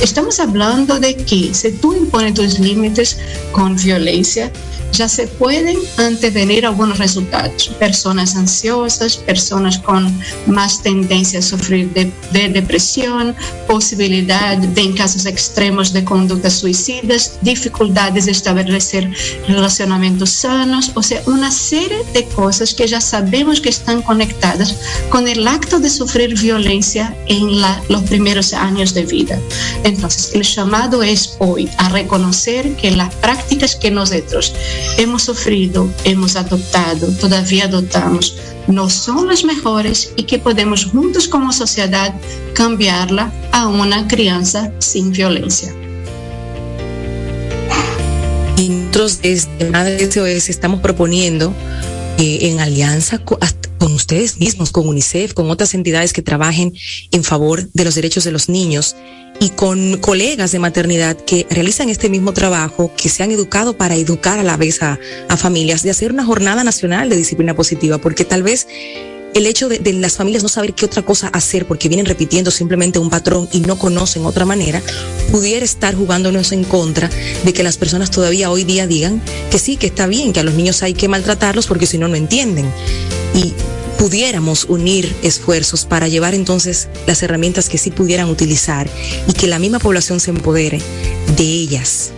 Estamos hablando de que si tú impones tus límites con violencia, ya se pueden antevenir algunos resultados. Personas ansiosas, personas con más tendencia a sufrir de, depresión, posibilidad de, en casos extremos de conductas suicidas, dificultades de establecer relacionamientos sanos, o sea, una serie de cosas que ya sabemos que están conectadas con el acto de sufrir violencia en la, los primeros años de vida. Entonces, el llamado es hoy a reconocer que las prácticas que nosotros hemos sufrido, hemos adoptado, todavía adoptamos, no son las mejores y que podemos juntos como sociedad cambiarla a una crianza sin violencia. Y nosotros desde Madre SOS estamos proponiendo eh, en alianza con, ustedes mismos, con UNICEF, con otras entidades que trabajen en favor de los derechos de los niños y con colegas de maternidad que realizan este mismo trabajo, que se han educado para educar a la vez a, familias, de hacer una jornada nacional de disciplina positiva, porque tal vez el hecho de, las familias no saber qué otra cosa hacer porque vienen repitiendo simplemente un patrón y no conocen otra manera, pudiera estar jugándonos en contra de que las personas todavía hoy día digan que sí, que está bien, que a los niños hay que maltratarlos porque si no, no entienden. Y pudiéramos unir esfuerzos para llevar entonces las herramientas que sí pudieran utilizar y que la misma población se empodere de ellas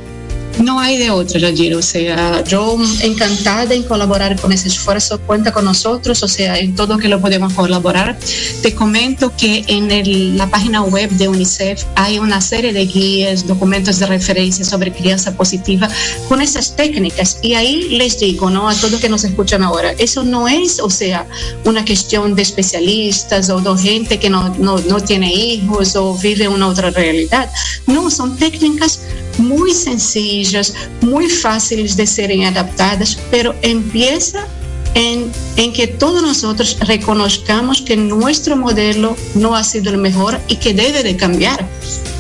No hay de otra, Yajiro. O sea, yo encantada en colaborar con ese esfuerzo. Cuenta con nosotros, o sea, en todo que lo podemos colaborar. Te comento que en la página web de UNICEF hay una serie de guías, documentos de referencia sobre crianza positiva con esas técnicas. Y ahí les digo, ¿no? A todos que nos escuchan ahora, eso no es, o sea, una cuestión de especialistas o de gente que no, no, no tiene hijos o vive una otra realidad. No, son técnicas muy sencillas, muy fáciles de serem adaptadas, pero empieza en, en, que todos nosotros reconozcamos que nuestro modelo no ha sido el mejor y que debe de cambiar,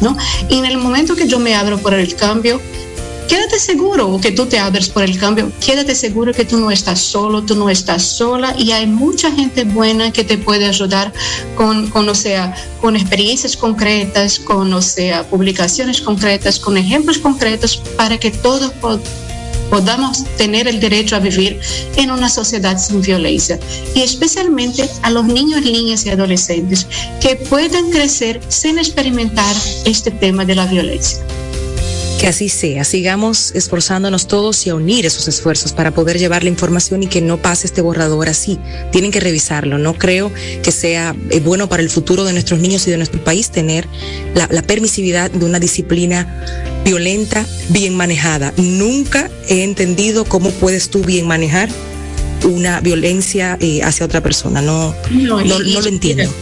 ¿no? Y en el momento que yo me abro por el cambio, quédate seguro que tú te abres por el cambio, quédate seguro que tú no estás solo, tú no estás sola y hay mucha gente buena que te puede ayudar con, o sea, con experiencias concretas, con, o sea, publicaciones concretas, con ejemplos concretos para que todos podamos tener el derecho a vivir en una sociedad sin violencia y especialmente a los niños, niñas y adolescentes que puedan crecer sin experimentar este tema de la violencia. Que así sea, sigamos esforzándonos todos y a unir esos esfuerzos para poder llevar la información y que no pase este borrador así. Tienen que revisarlo. No creo que sea eh, bueno para el futuro de nuestros niños y de nuestro país tener la, la permisividad de una disciplina violenta bien manejada. Nunca he entendido cómo puedes tú bien manejar una violencia eh, hacia otra persona. No, no, no, no lo entiendo.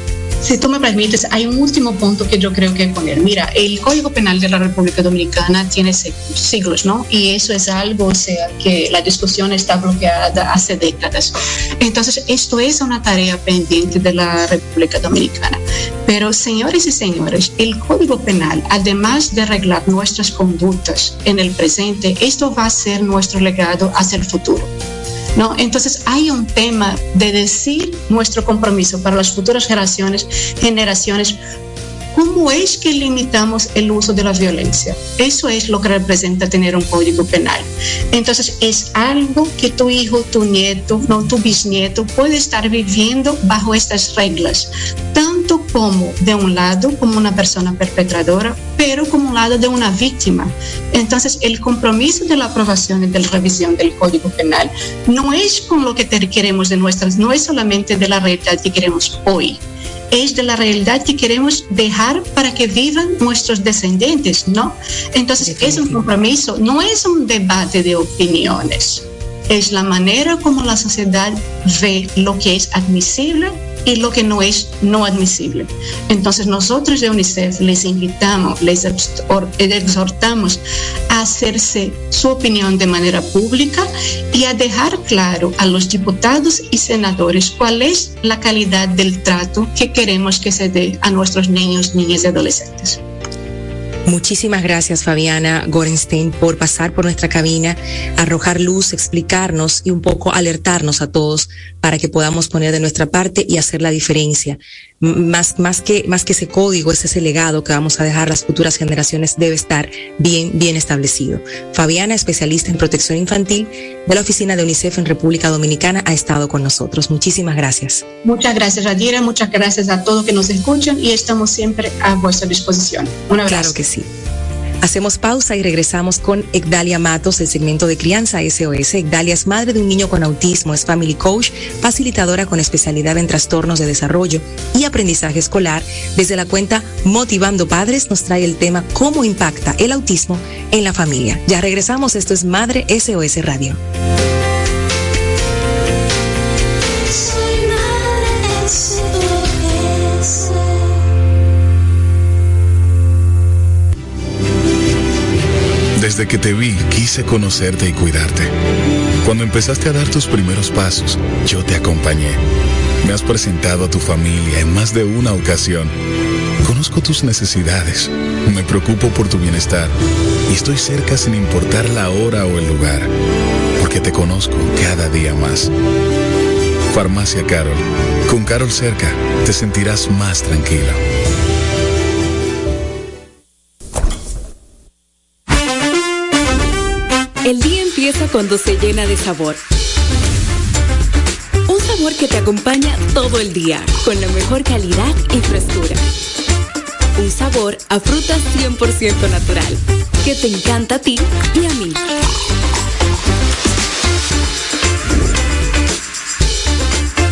Si tú me permites, hay un último punto que yo creo que poner. Mira, el Código Penal de la República Dominicana tiene siglos, ¿no? Y eso es algo, o sea, que la discusión está bloqueada hace décadas. Entonces, esto es una tarea pendiente de la República Dominicana. Pero, señores y señores, el Código Penal, además de arreglar nuestras conductas en el presente, esto va a ser nuestro legado hacia el futuro. ¿No? Entonces hay un tema de decir nuestro compromiso para las futuras generaciones, generaciones ¿Cómo es que limitamos el uso de la violencia? Eso es lo que representa tener un código penal. Entonces, es algo que tu hijo, tu nieto, no tu bisnieto puede estar viviendo bajo estas reglas, tanto como de un lado, como una persona perpetradora, pero como un lado de una víctima. Entonces, el compromiso de la aprobación y de la revisión del código penal no es con lo que queremos de nuestras, no es solamente de la realidad que queremos hoy es de la realidad que queremos dejar para que vivan nuestros descendientes, ¿no? Entonces es un compromiso, no es un debate de opiniones, es la manera como la sociedad ve lo que es admisible y lo que no es no admisible. Entonces nosotros de UNICEF les invitamos, les exhortamos a hacerse su opinión de manera pública y a dejar claro a los diputados y senadores cuál es la calidad del trato que queremos que se dé a nuestros niños, niñas y adolescentes. Muchísimas gracias Fabiana Gorenstein por pasar por nuestra cabina, arrojar luz, explicarnos y un poco alertarnos a todos para que podamos poner de nuestra parte y hacer la diferencia. Más, más, que, más que ese código, ese, ese legado que vamos a dejar las futuras generaciones debe estar bien, bien establecido. Fabiana, especialista en protección infantil de la Oficina de UNICEF en República Dominicana, ha estado con nosotros. Muchísimas gracias. Muchas gracias, Radira. Muchas gracias a todos que nos escuchan y estamos siempre a vuestra disposición. Un abrazo. Claro que sí. Hacemos pausa y regresamos con Egdalia Matos, el segmento de crianza SOS. Egdalia es madre de un niño con autismo, es family coach, facilitadora con especialidad en trastornos de desarrollo y aprendizaje escolar. Desde la cuenta Motivando Padres nos trae el tema cómo impacta el autismo en la familia. Ya regresamos, esto es Madre SOS Radio. Desde que te vi, quise conocerte y cuidarte. Cuando empezaste a dar tus primeros pasos, yo te acompañé. Me has presentado a tu familia en más de una ocasión. Conozco tus necesidades, me preocupo por tu bienestar y estoy cerca sin importar la hora o el lugar, porque te conozco cada día más. Farmacia Carol. Con Carol cerca, te sentirás más tranquilo. Cuando se llena de sabor. Un sabor que te acompaña todo el día, con la mejor calidad y frescura. Un sabor a fruta 100% natural que te encanta a ti y a mí.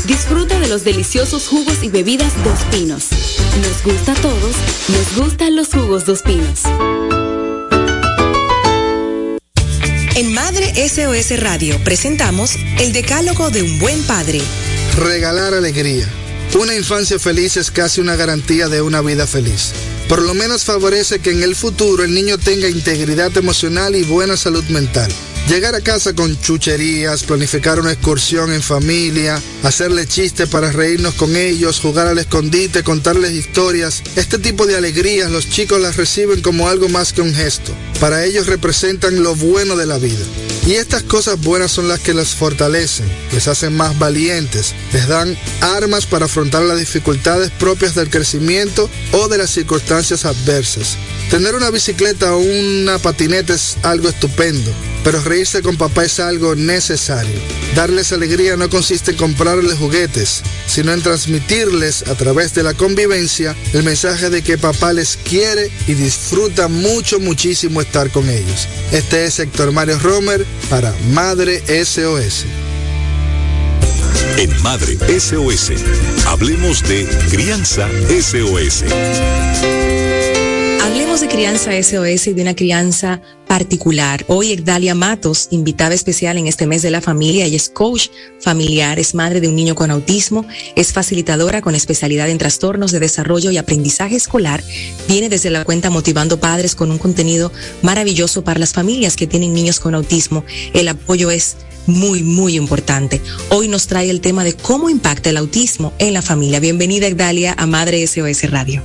Disfruta de los deliciosos jugos y bebidas Dos Pinos. Nos gusta a todos, nos gustan los jugos Dos Pinos. En Madre SOS Radio presentamos El Decálogo de un Buen Padre. Regalar alegría. Una infancia feliz es casi una garantía de una vida feliz. Por lo menos favorece que en el futuro el niño tenga integridad emocional y buena salud mental. Llegar a casa con chucherías, planificar una excursión en familia, hacerle chistes para reírnos con ellos, jugar al escondite, contarles historias. Este tipo de alegrías los chicos las reciben como algo más que un gesto. Para ellos representan lo bueno de la vida. Y estas cosas buenas son las que las fortalecen, les hacen más valientes, les dan armas para afrontar las dificultades propias del crecimiento o de las circunstancias adversas. Tener una bicicleta o una patineta es algo estupendo, pero reírse con papá es algo necesario. Darles alegría no consiste en comprarles juguetes, sino en transmitirles a través de la convivencia el mensaje de que papá les quiere y disfruta mucho, muchísimo estar con ellos. Este es Héctor Mario Romer para Madre SOS. En Madre SOS, hablemos de crianza SOS. Hablemos de crianza SOS y de una crianza particular. Hoy Egdalia Matos, invitada especial en este mes de la familia, ella es coach familiar, es madre de un niño con autismo, es facilitadora con especialidad en trastornos de desarrollo y aprendizaje escolar, viene desde la cuenta Motivando Padres con un contenido maravilloso para las familias que tienen niños con autismo. El apoyo es muy, muy importante. Hoy nos trae el tema de cómo impacta el autismo en la familia. Bienvenida, Egdalia, a Madre SOS Radio.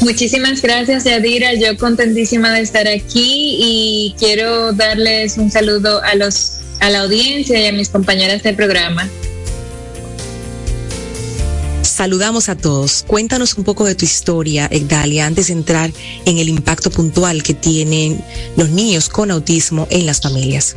Muchísimas gracias, Yadira. Yo contentísima de estar aquí y quiero darles un saludo a los a la audiencia y a mis compañeras del programa. Saludamos a todos. Cuéntanos un poco de tu historia, Egdalia, antes de entrar en el impacto puntual que tienen los niños con autismo en las familias.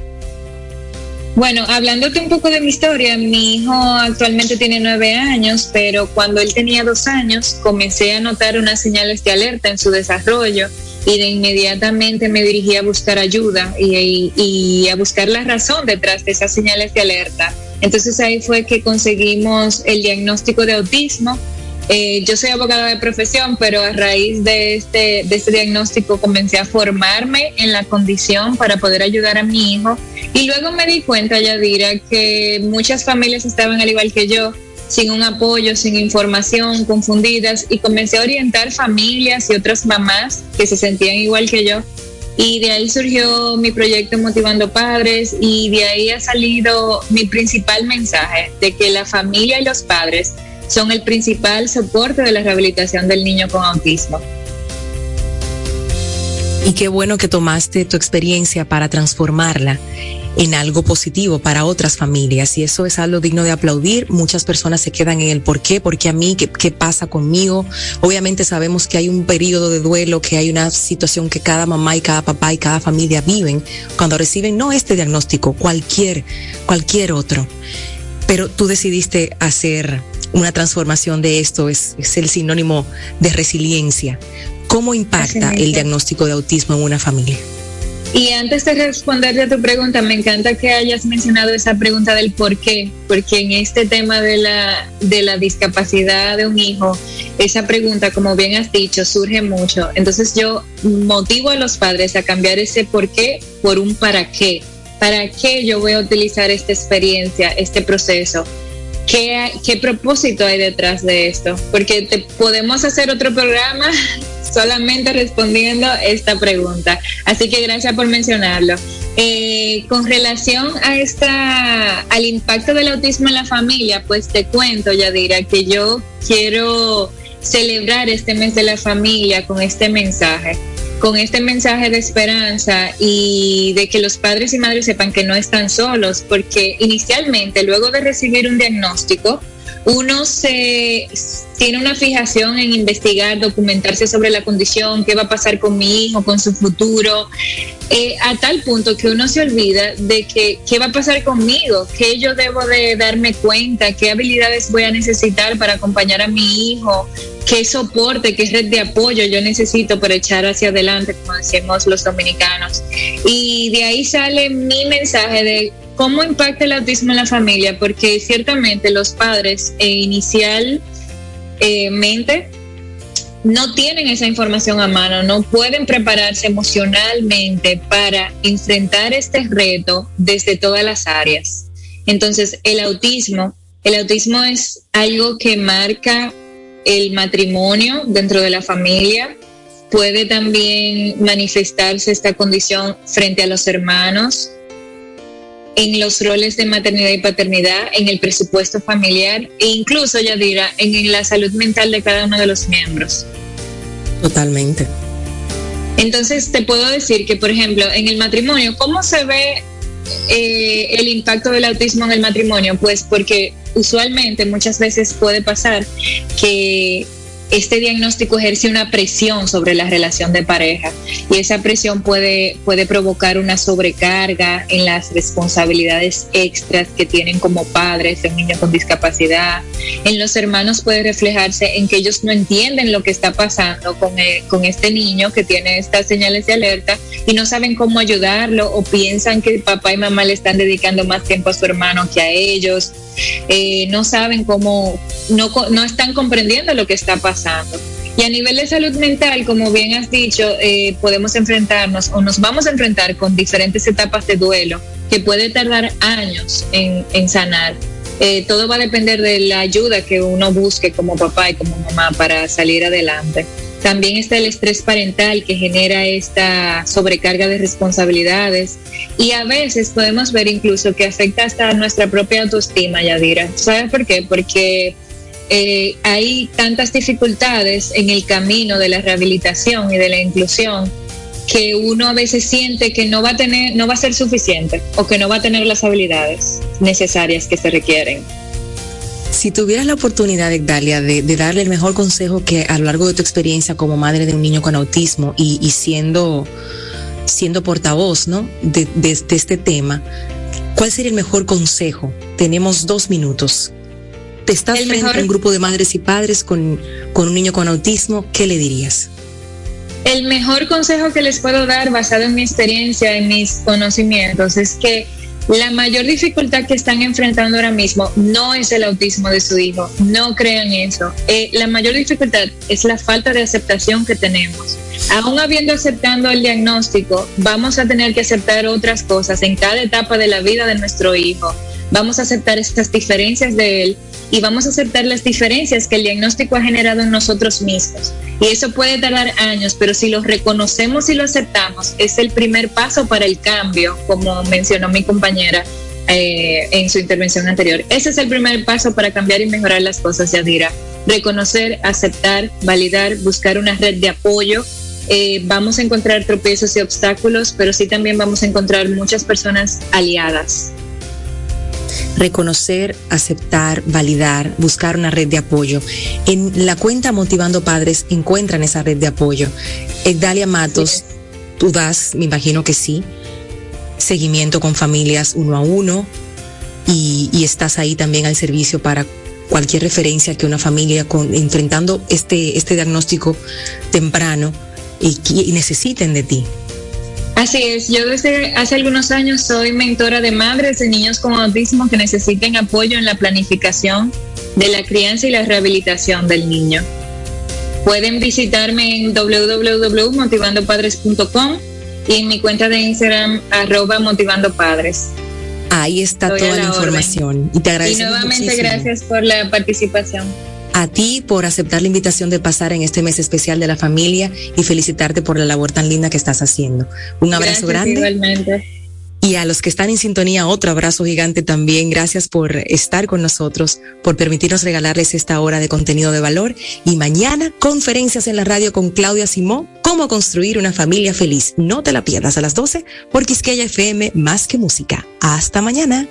Bueno, hablándote un poco de mi historia, mi hijo actualmente tiene nueve años, pero cuando él tenía dos años comencé a notar unas señales de alerta en su desarrollo y de inmediatamente me dirigí a buscar ayuda y, a buscar la razón detrás de esas señales de alerta. Entonces ahí fue que conseguimos el diagnóstico de autismo. Eh, yo soy abogada de profesión, pero a raíz de este, de este diagnóstico comencé a formarme en la condición para poder ayudar a mi hijo y luego me di cuenta, Yadira, que muchas familias estaban al igual que yo, sin un apoyo, sin información, confundidas, y comencé a orientar familias y otras mamás que se sentían igual que yo. Y de ahí surgió mi proyecto Motivando Padres y de ahí ha salido mi principal mensaje de que la familia y los padres son el principal soporte de la rehabilitación del niño con autismo. Y qué bueno que tomaste tu experiencia para transformarla en algo positivo para otras familias y eso es algo digno de aplaudir. Muchas personas se quedan en el por qué, por qué a mí, qué, qué pasa conmigo. Obviamente sabemos que hay un periodo de duelo, que hay una situación que cada mamá y cada papá y cada familia viven cuando reciben no este diagnóstico, cualquier, cualquier otro. Pero tú decidiste hacer una transformación de esto, es, es el sinónimo de resiliencia. ¿Cómo impacta el diagnóstico de autismo en una familia? Y antes de responderte a tu pregunta, me encanta que hayas mencionado esa pregunta del por qué, porque en este tema de la, de la discapacidad de un hijo, esa pregunta, como bien has dicho, surge mucho. Entonces yo motivo a los padres a cambiar ese por qué por un para qué. ¿Para qué yo voy a utilizar esta experiencia, este proceso? ¿Qué, qué propósito hay detrás de esto? Porque te, podemos hacer otro programa solamente respondiendo esta pregunta. Así que gracias por mencionarlo. Eh, con relación a esta, al impacto del autismo en la familia, pues te cuento, Yadira, que yo quiero celebrar este mes de la familia con este mensaje con este mensaje de esperanza y de que los padres y madres sepan que no están solos, porque inicialmente, luego de recibir un diagnóstico, uno se tiene una fijación en investigar, documentarse sobre la condición, qué va a pasar con mi hijo, con su futuro, eh, a tal punto que uno se olvida de que qué va a pasar conmigo, qué yo debo de darme cuenta, qué habilidades voy a necesitar para acompañar a mi hijo, qué soporte, qué red de apoyo yo necesito para echar hacia adelante, como decimos los dominicanos. Y de ahí sale mi mensaje de cómo impacta el autismo en la familia, porque ciertamente los padres eh, inicialmente no tienen esa información a mano, no pueden prepararse emocionalmente para enfrentar este reto desde todas las áreas. Entonces, el autismo, el autismo es algo que marca el matrimonio dentro de la familia, puede también manifestarse esta condición frente a los hermanos, en los roles de maternidad y paternidad, en el presupuesto familiar e incluso, ya dirá, en la salud mental de cada uno de los miembros. Totalmente. Entonces, te puedo decir que, por ejemplo, en el matrimonio, ¿cómo se ve eh, el impacto del autismo en el matrimonio? Pues porque usualmente muchas veces puede pasar que este diagnóstico ejerce una presión sobre la relación de pareja y esa presión puede, puede provocar una sobrecarga en las responsabilidades extras que tienen como padres de un niño con discapacidad. En los hermanos puede reflejarse en que ellos no entienden lo que está pasando con, eh, con este niño que tiene estas señales de alerta y no saben cómo ayudarlo o piensan que papá y mamá le están dedicando más tiempo a su hermano que a ellos. Eh, no saben cómo, no, no están comprendiendo lo que está pasando. Y a nivel de salud mental, como bien has dicho, eh, podemos enfrentarnos o nos vamos a enfrentar con diferentes etapas de duelo que puede tardar años en, en sanar. Eh, todo va a depender de la ayuda que uno busque como papá y como mamá para salir adelante. También está el estrés parental que genera esta sobrecarga de responsabilidades y a veces podemos ver incluso que afecta hasta nuestra propia autoestima, Yadira. ¿Sabes por qué? Porque eh, hay tantas dificultades en el camino de la rehabilitación y de la inclusión que uno a veces siente que no va a tener, no va a ser suficiente o que no va a tener las habilidades necesarias que se requieren. Si tuvieras la oportunidad, Dalia, de, darle el mejor consejo que a lo largo de tu experiencia como madre de un niño con autismo y, siendo, siendo portavoz ¿no? de, este tema, ¿cuál sería el mejor consejo? Tenemos dos minutos. Te estás frente a un grupo de madres y padres con, con un niño con autismo, ¿qué le dirías? El mejor consejo que les puedo dar basado en mi experiencia, en mis conocimientos, es que la mayor dificultad que están enfrentando ahora mismo no es el autismo de su hijo, no crean eso. Eh, la mayor dificultad es la falta de aceptación que tenemos. Aún habiendo aceptado el diagnóstico, vamos a tener que aceptar otras cosas en cada etapa de la vida de nuestro hijo. Vamos a aceptar estas diferencias de él y vamos a aceptar las diferencias que el diagnóstico ha generado en nosotros mismos. Y eso puede tardar años, pero si lo reconocemos y lo aceptamos, es el primer paso para el cambio, como mencionó mi compañera eh, en su intervención anterior. Ese es el primer paso para cambiar y mejorar las cosas, Yadira. Reconocer, aceptar, validar, buscar una red de apoyo. Eh, vamos a encontrar tropiezos y obstáculos, pero sí también vamos a encontrar muchas personas aliadas reconocer, aceptar, validar, buscar una red de apoyo. En la cuenta Motivando Padres encuentran esa red de apoyo. Dalia Matos, tú das, me imagino que sí, seguimiento con familias uno a uno y, estás ahí también al servicio para cualquier referencia que una familia con, enfrentando este, este diagnóstico temprano y, y necesiten de ti. Así es, yo desde hace algunos años soy mentora de madres de niños con autismo que necesiten apoyo en la planificación de la crianza y la rehabilitación del niño. Pueden visitarme en www.motivandopadres.com y en mi cuenta de Instagram arroba motivandopadres. Ahí está toda la, información y te agradezco. Y nuevamente gracias por la participación a ti por aceptar la invitación de pasar en este mes especial de la familia y felicitarte por la labor tan linda que estás haciendo. Un abrazo grande. Igualmente. Y a los que están en sintonía, otro abrazo gigante también. Gracias por estar con nosotros, por permitirnos regalarles esta hora de contenido de valor. Y mañana, conferencias en la radio con Claudia Simón, cómo construir una familia feliz. No te la pierdas a las 12 por Quisqueya FM, más que música. Hasta mañana.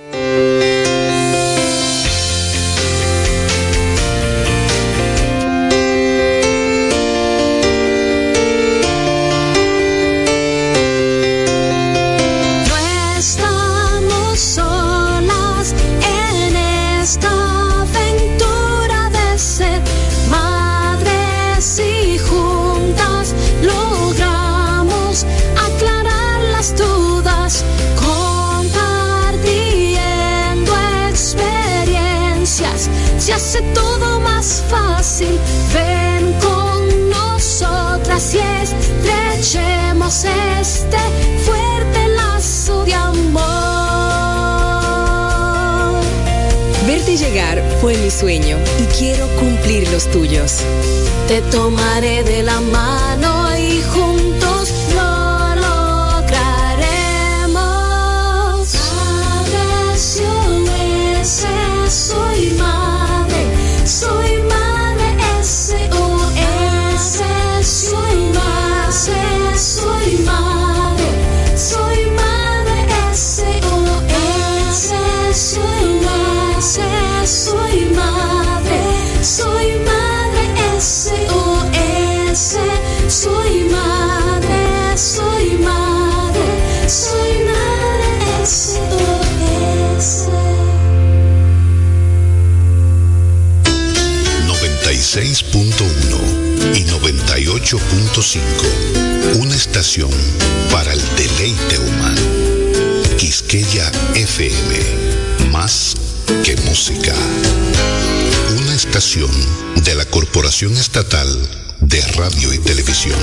Te tomaré de la mano. 96.1 y 98.5, una estación para el deleite humano. Quisqueya FM, más que música. Una estación de la Corporación Estatal de Radio y Televisión.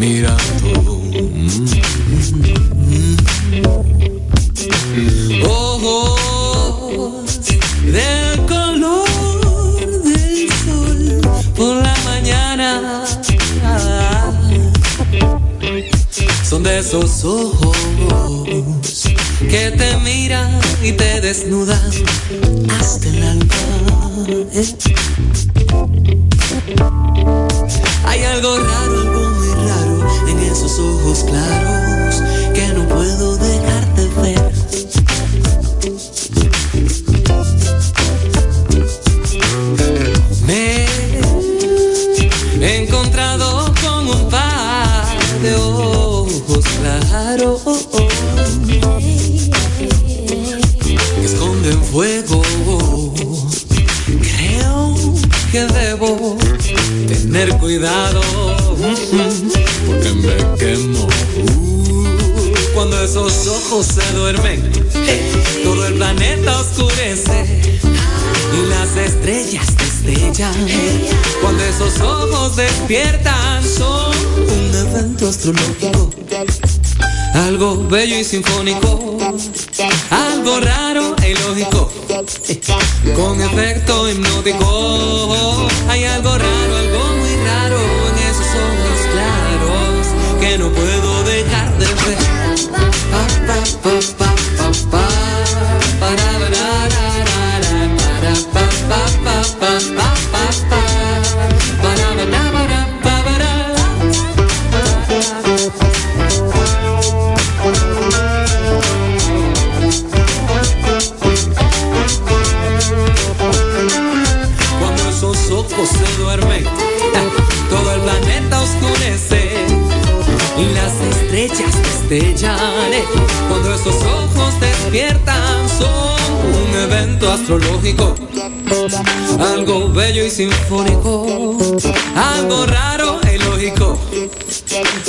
mirando. Mm, mm, mm. Ojos del color del sol por la mañana. Son de esos ojos que te miran y te desnudan hasta el alma. sinfónico, algo raro e ilógico, con efecto hipnótico. Cuando esos ojos despiertan, son un evento astrológico. Algo bello y sinfónico, algo raro e ilógico.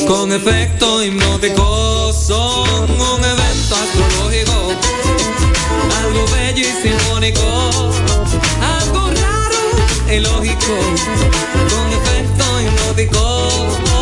Con efecto hipnótico, son un evento astrológico. Algo bello y sinfónico, algo raro e ilógico. Con efecto hipnótico.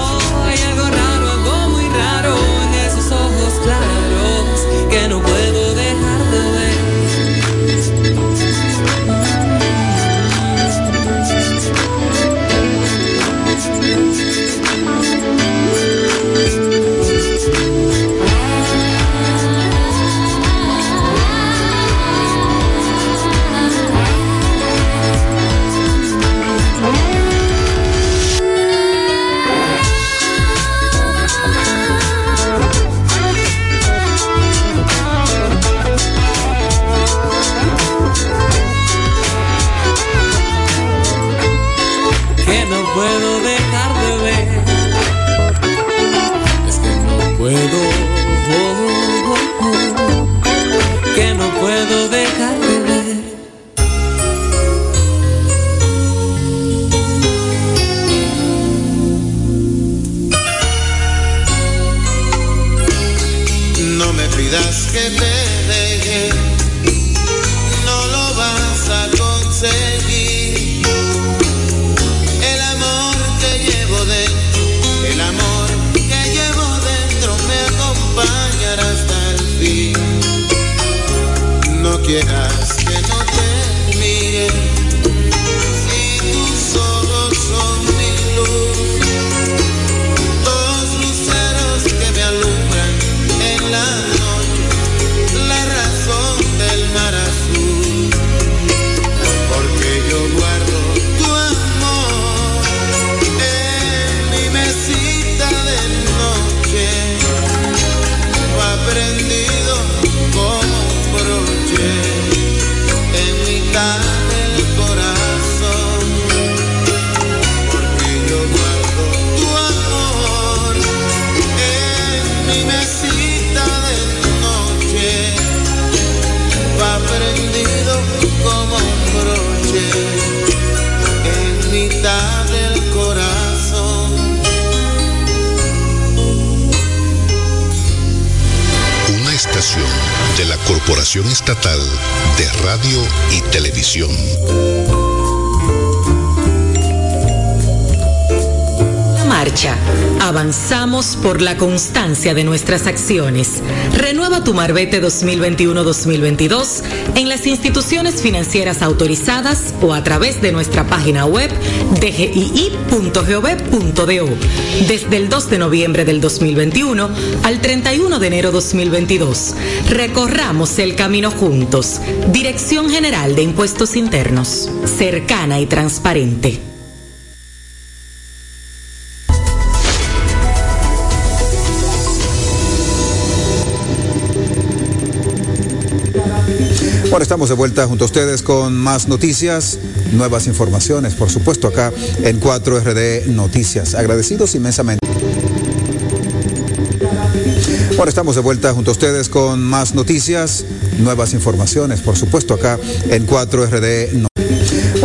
que me radio y televisión. Avanzamos por la constancia de nuestras acciones. Renueva tu Marbete 2021-2022 en las instituciones financieras autorizadas o a través de nuestra página web dgii.gov.do. Desde el 2 de noviembre del 2021 al 31 de enero 2022. Recorramos el camino juntos. Dirección General de Impuestos Internos. Cercana y transparente. Bueno, estamos de vuelta junto a ustedes con más noticias, nuevas informaciones, por supuesto, acá en 4RD Noticias. Agradecidos inmensamente. Bueno, estamos de vuelta junto a ustedes con más noticias, nuevas informaciones, por supuesto, acá en 4RD Noticias.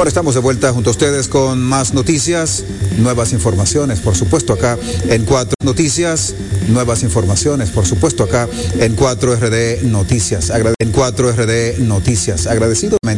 Bueno, estamos de vuelta junto a ustedes con más noticias, nuevas informaciones, por supuesto, acá en 4 Noticias, nuevas informaciones, por supuesto, acá en 4RD Noticias. En 4RD Noticias. Agradecidamente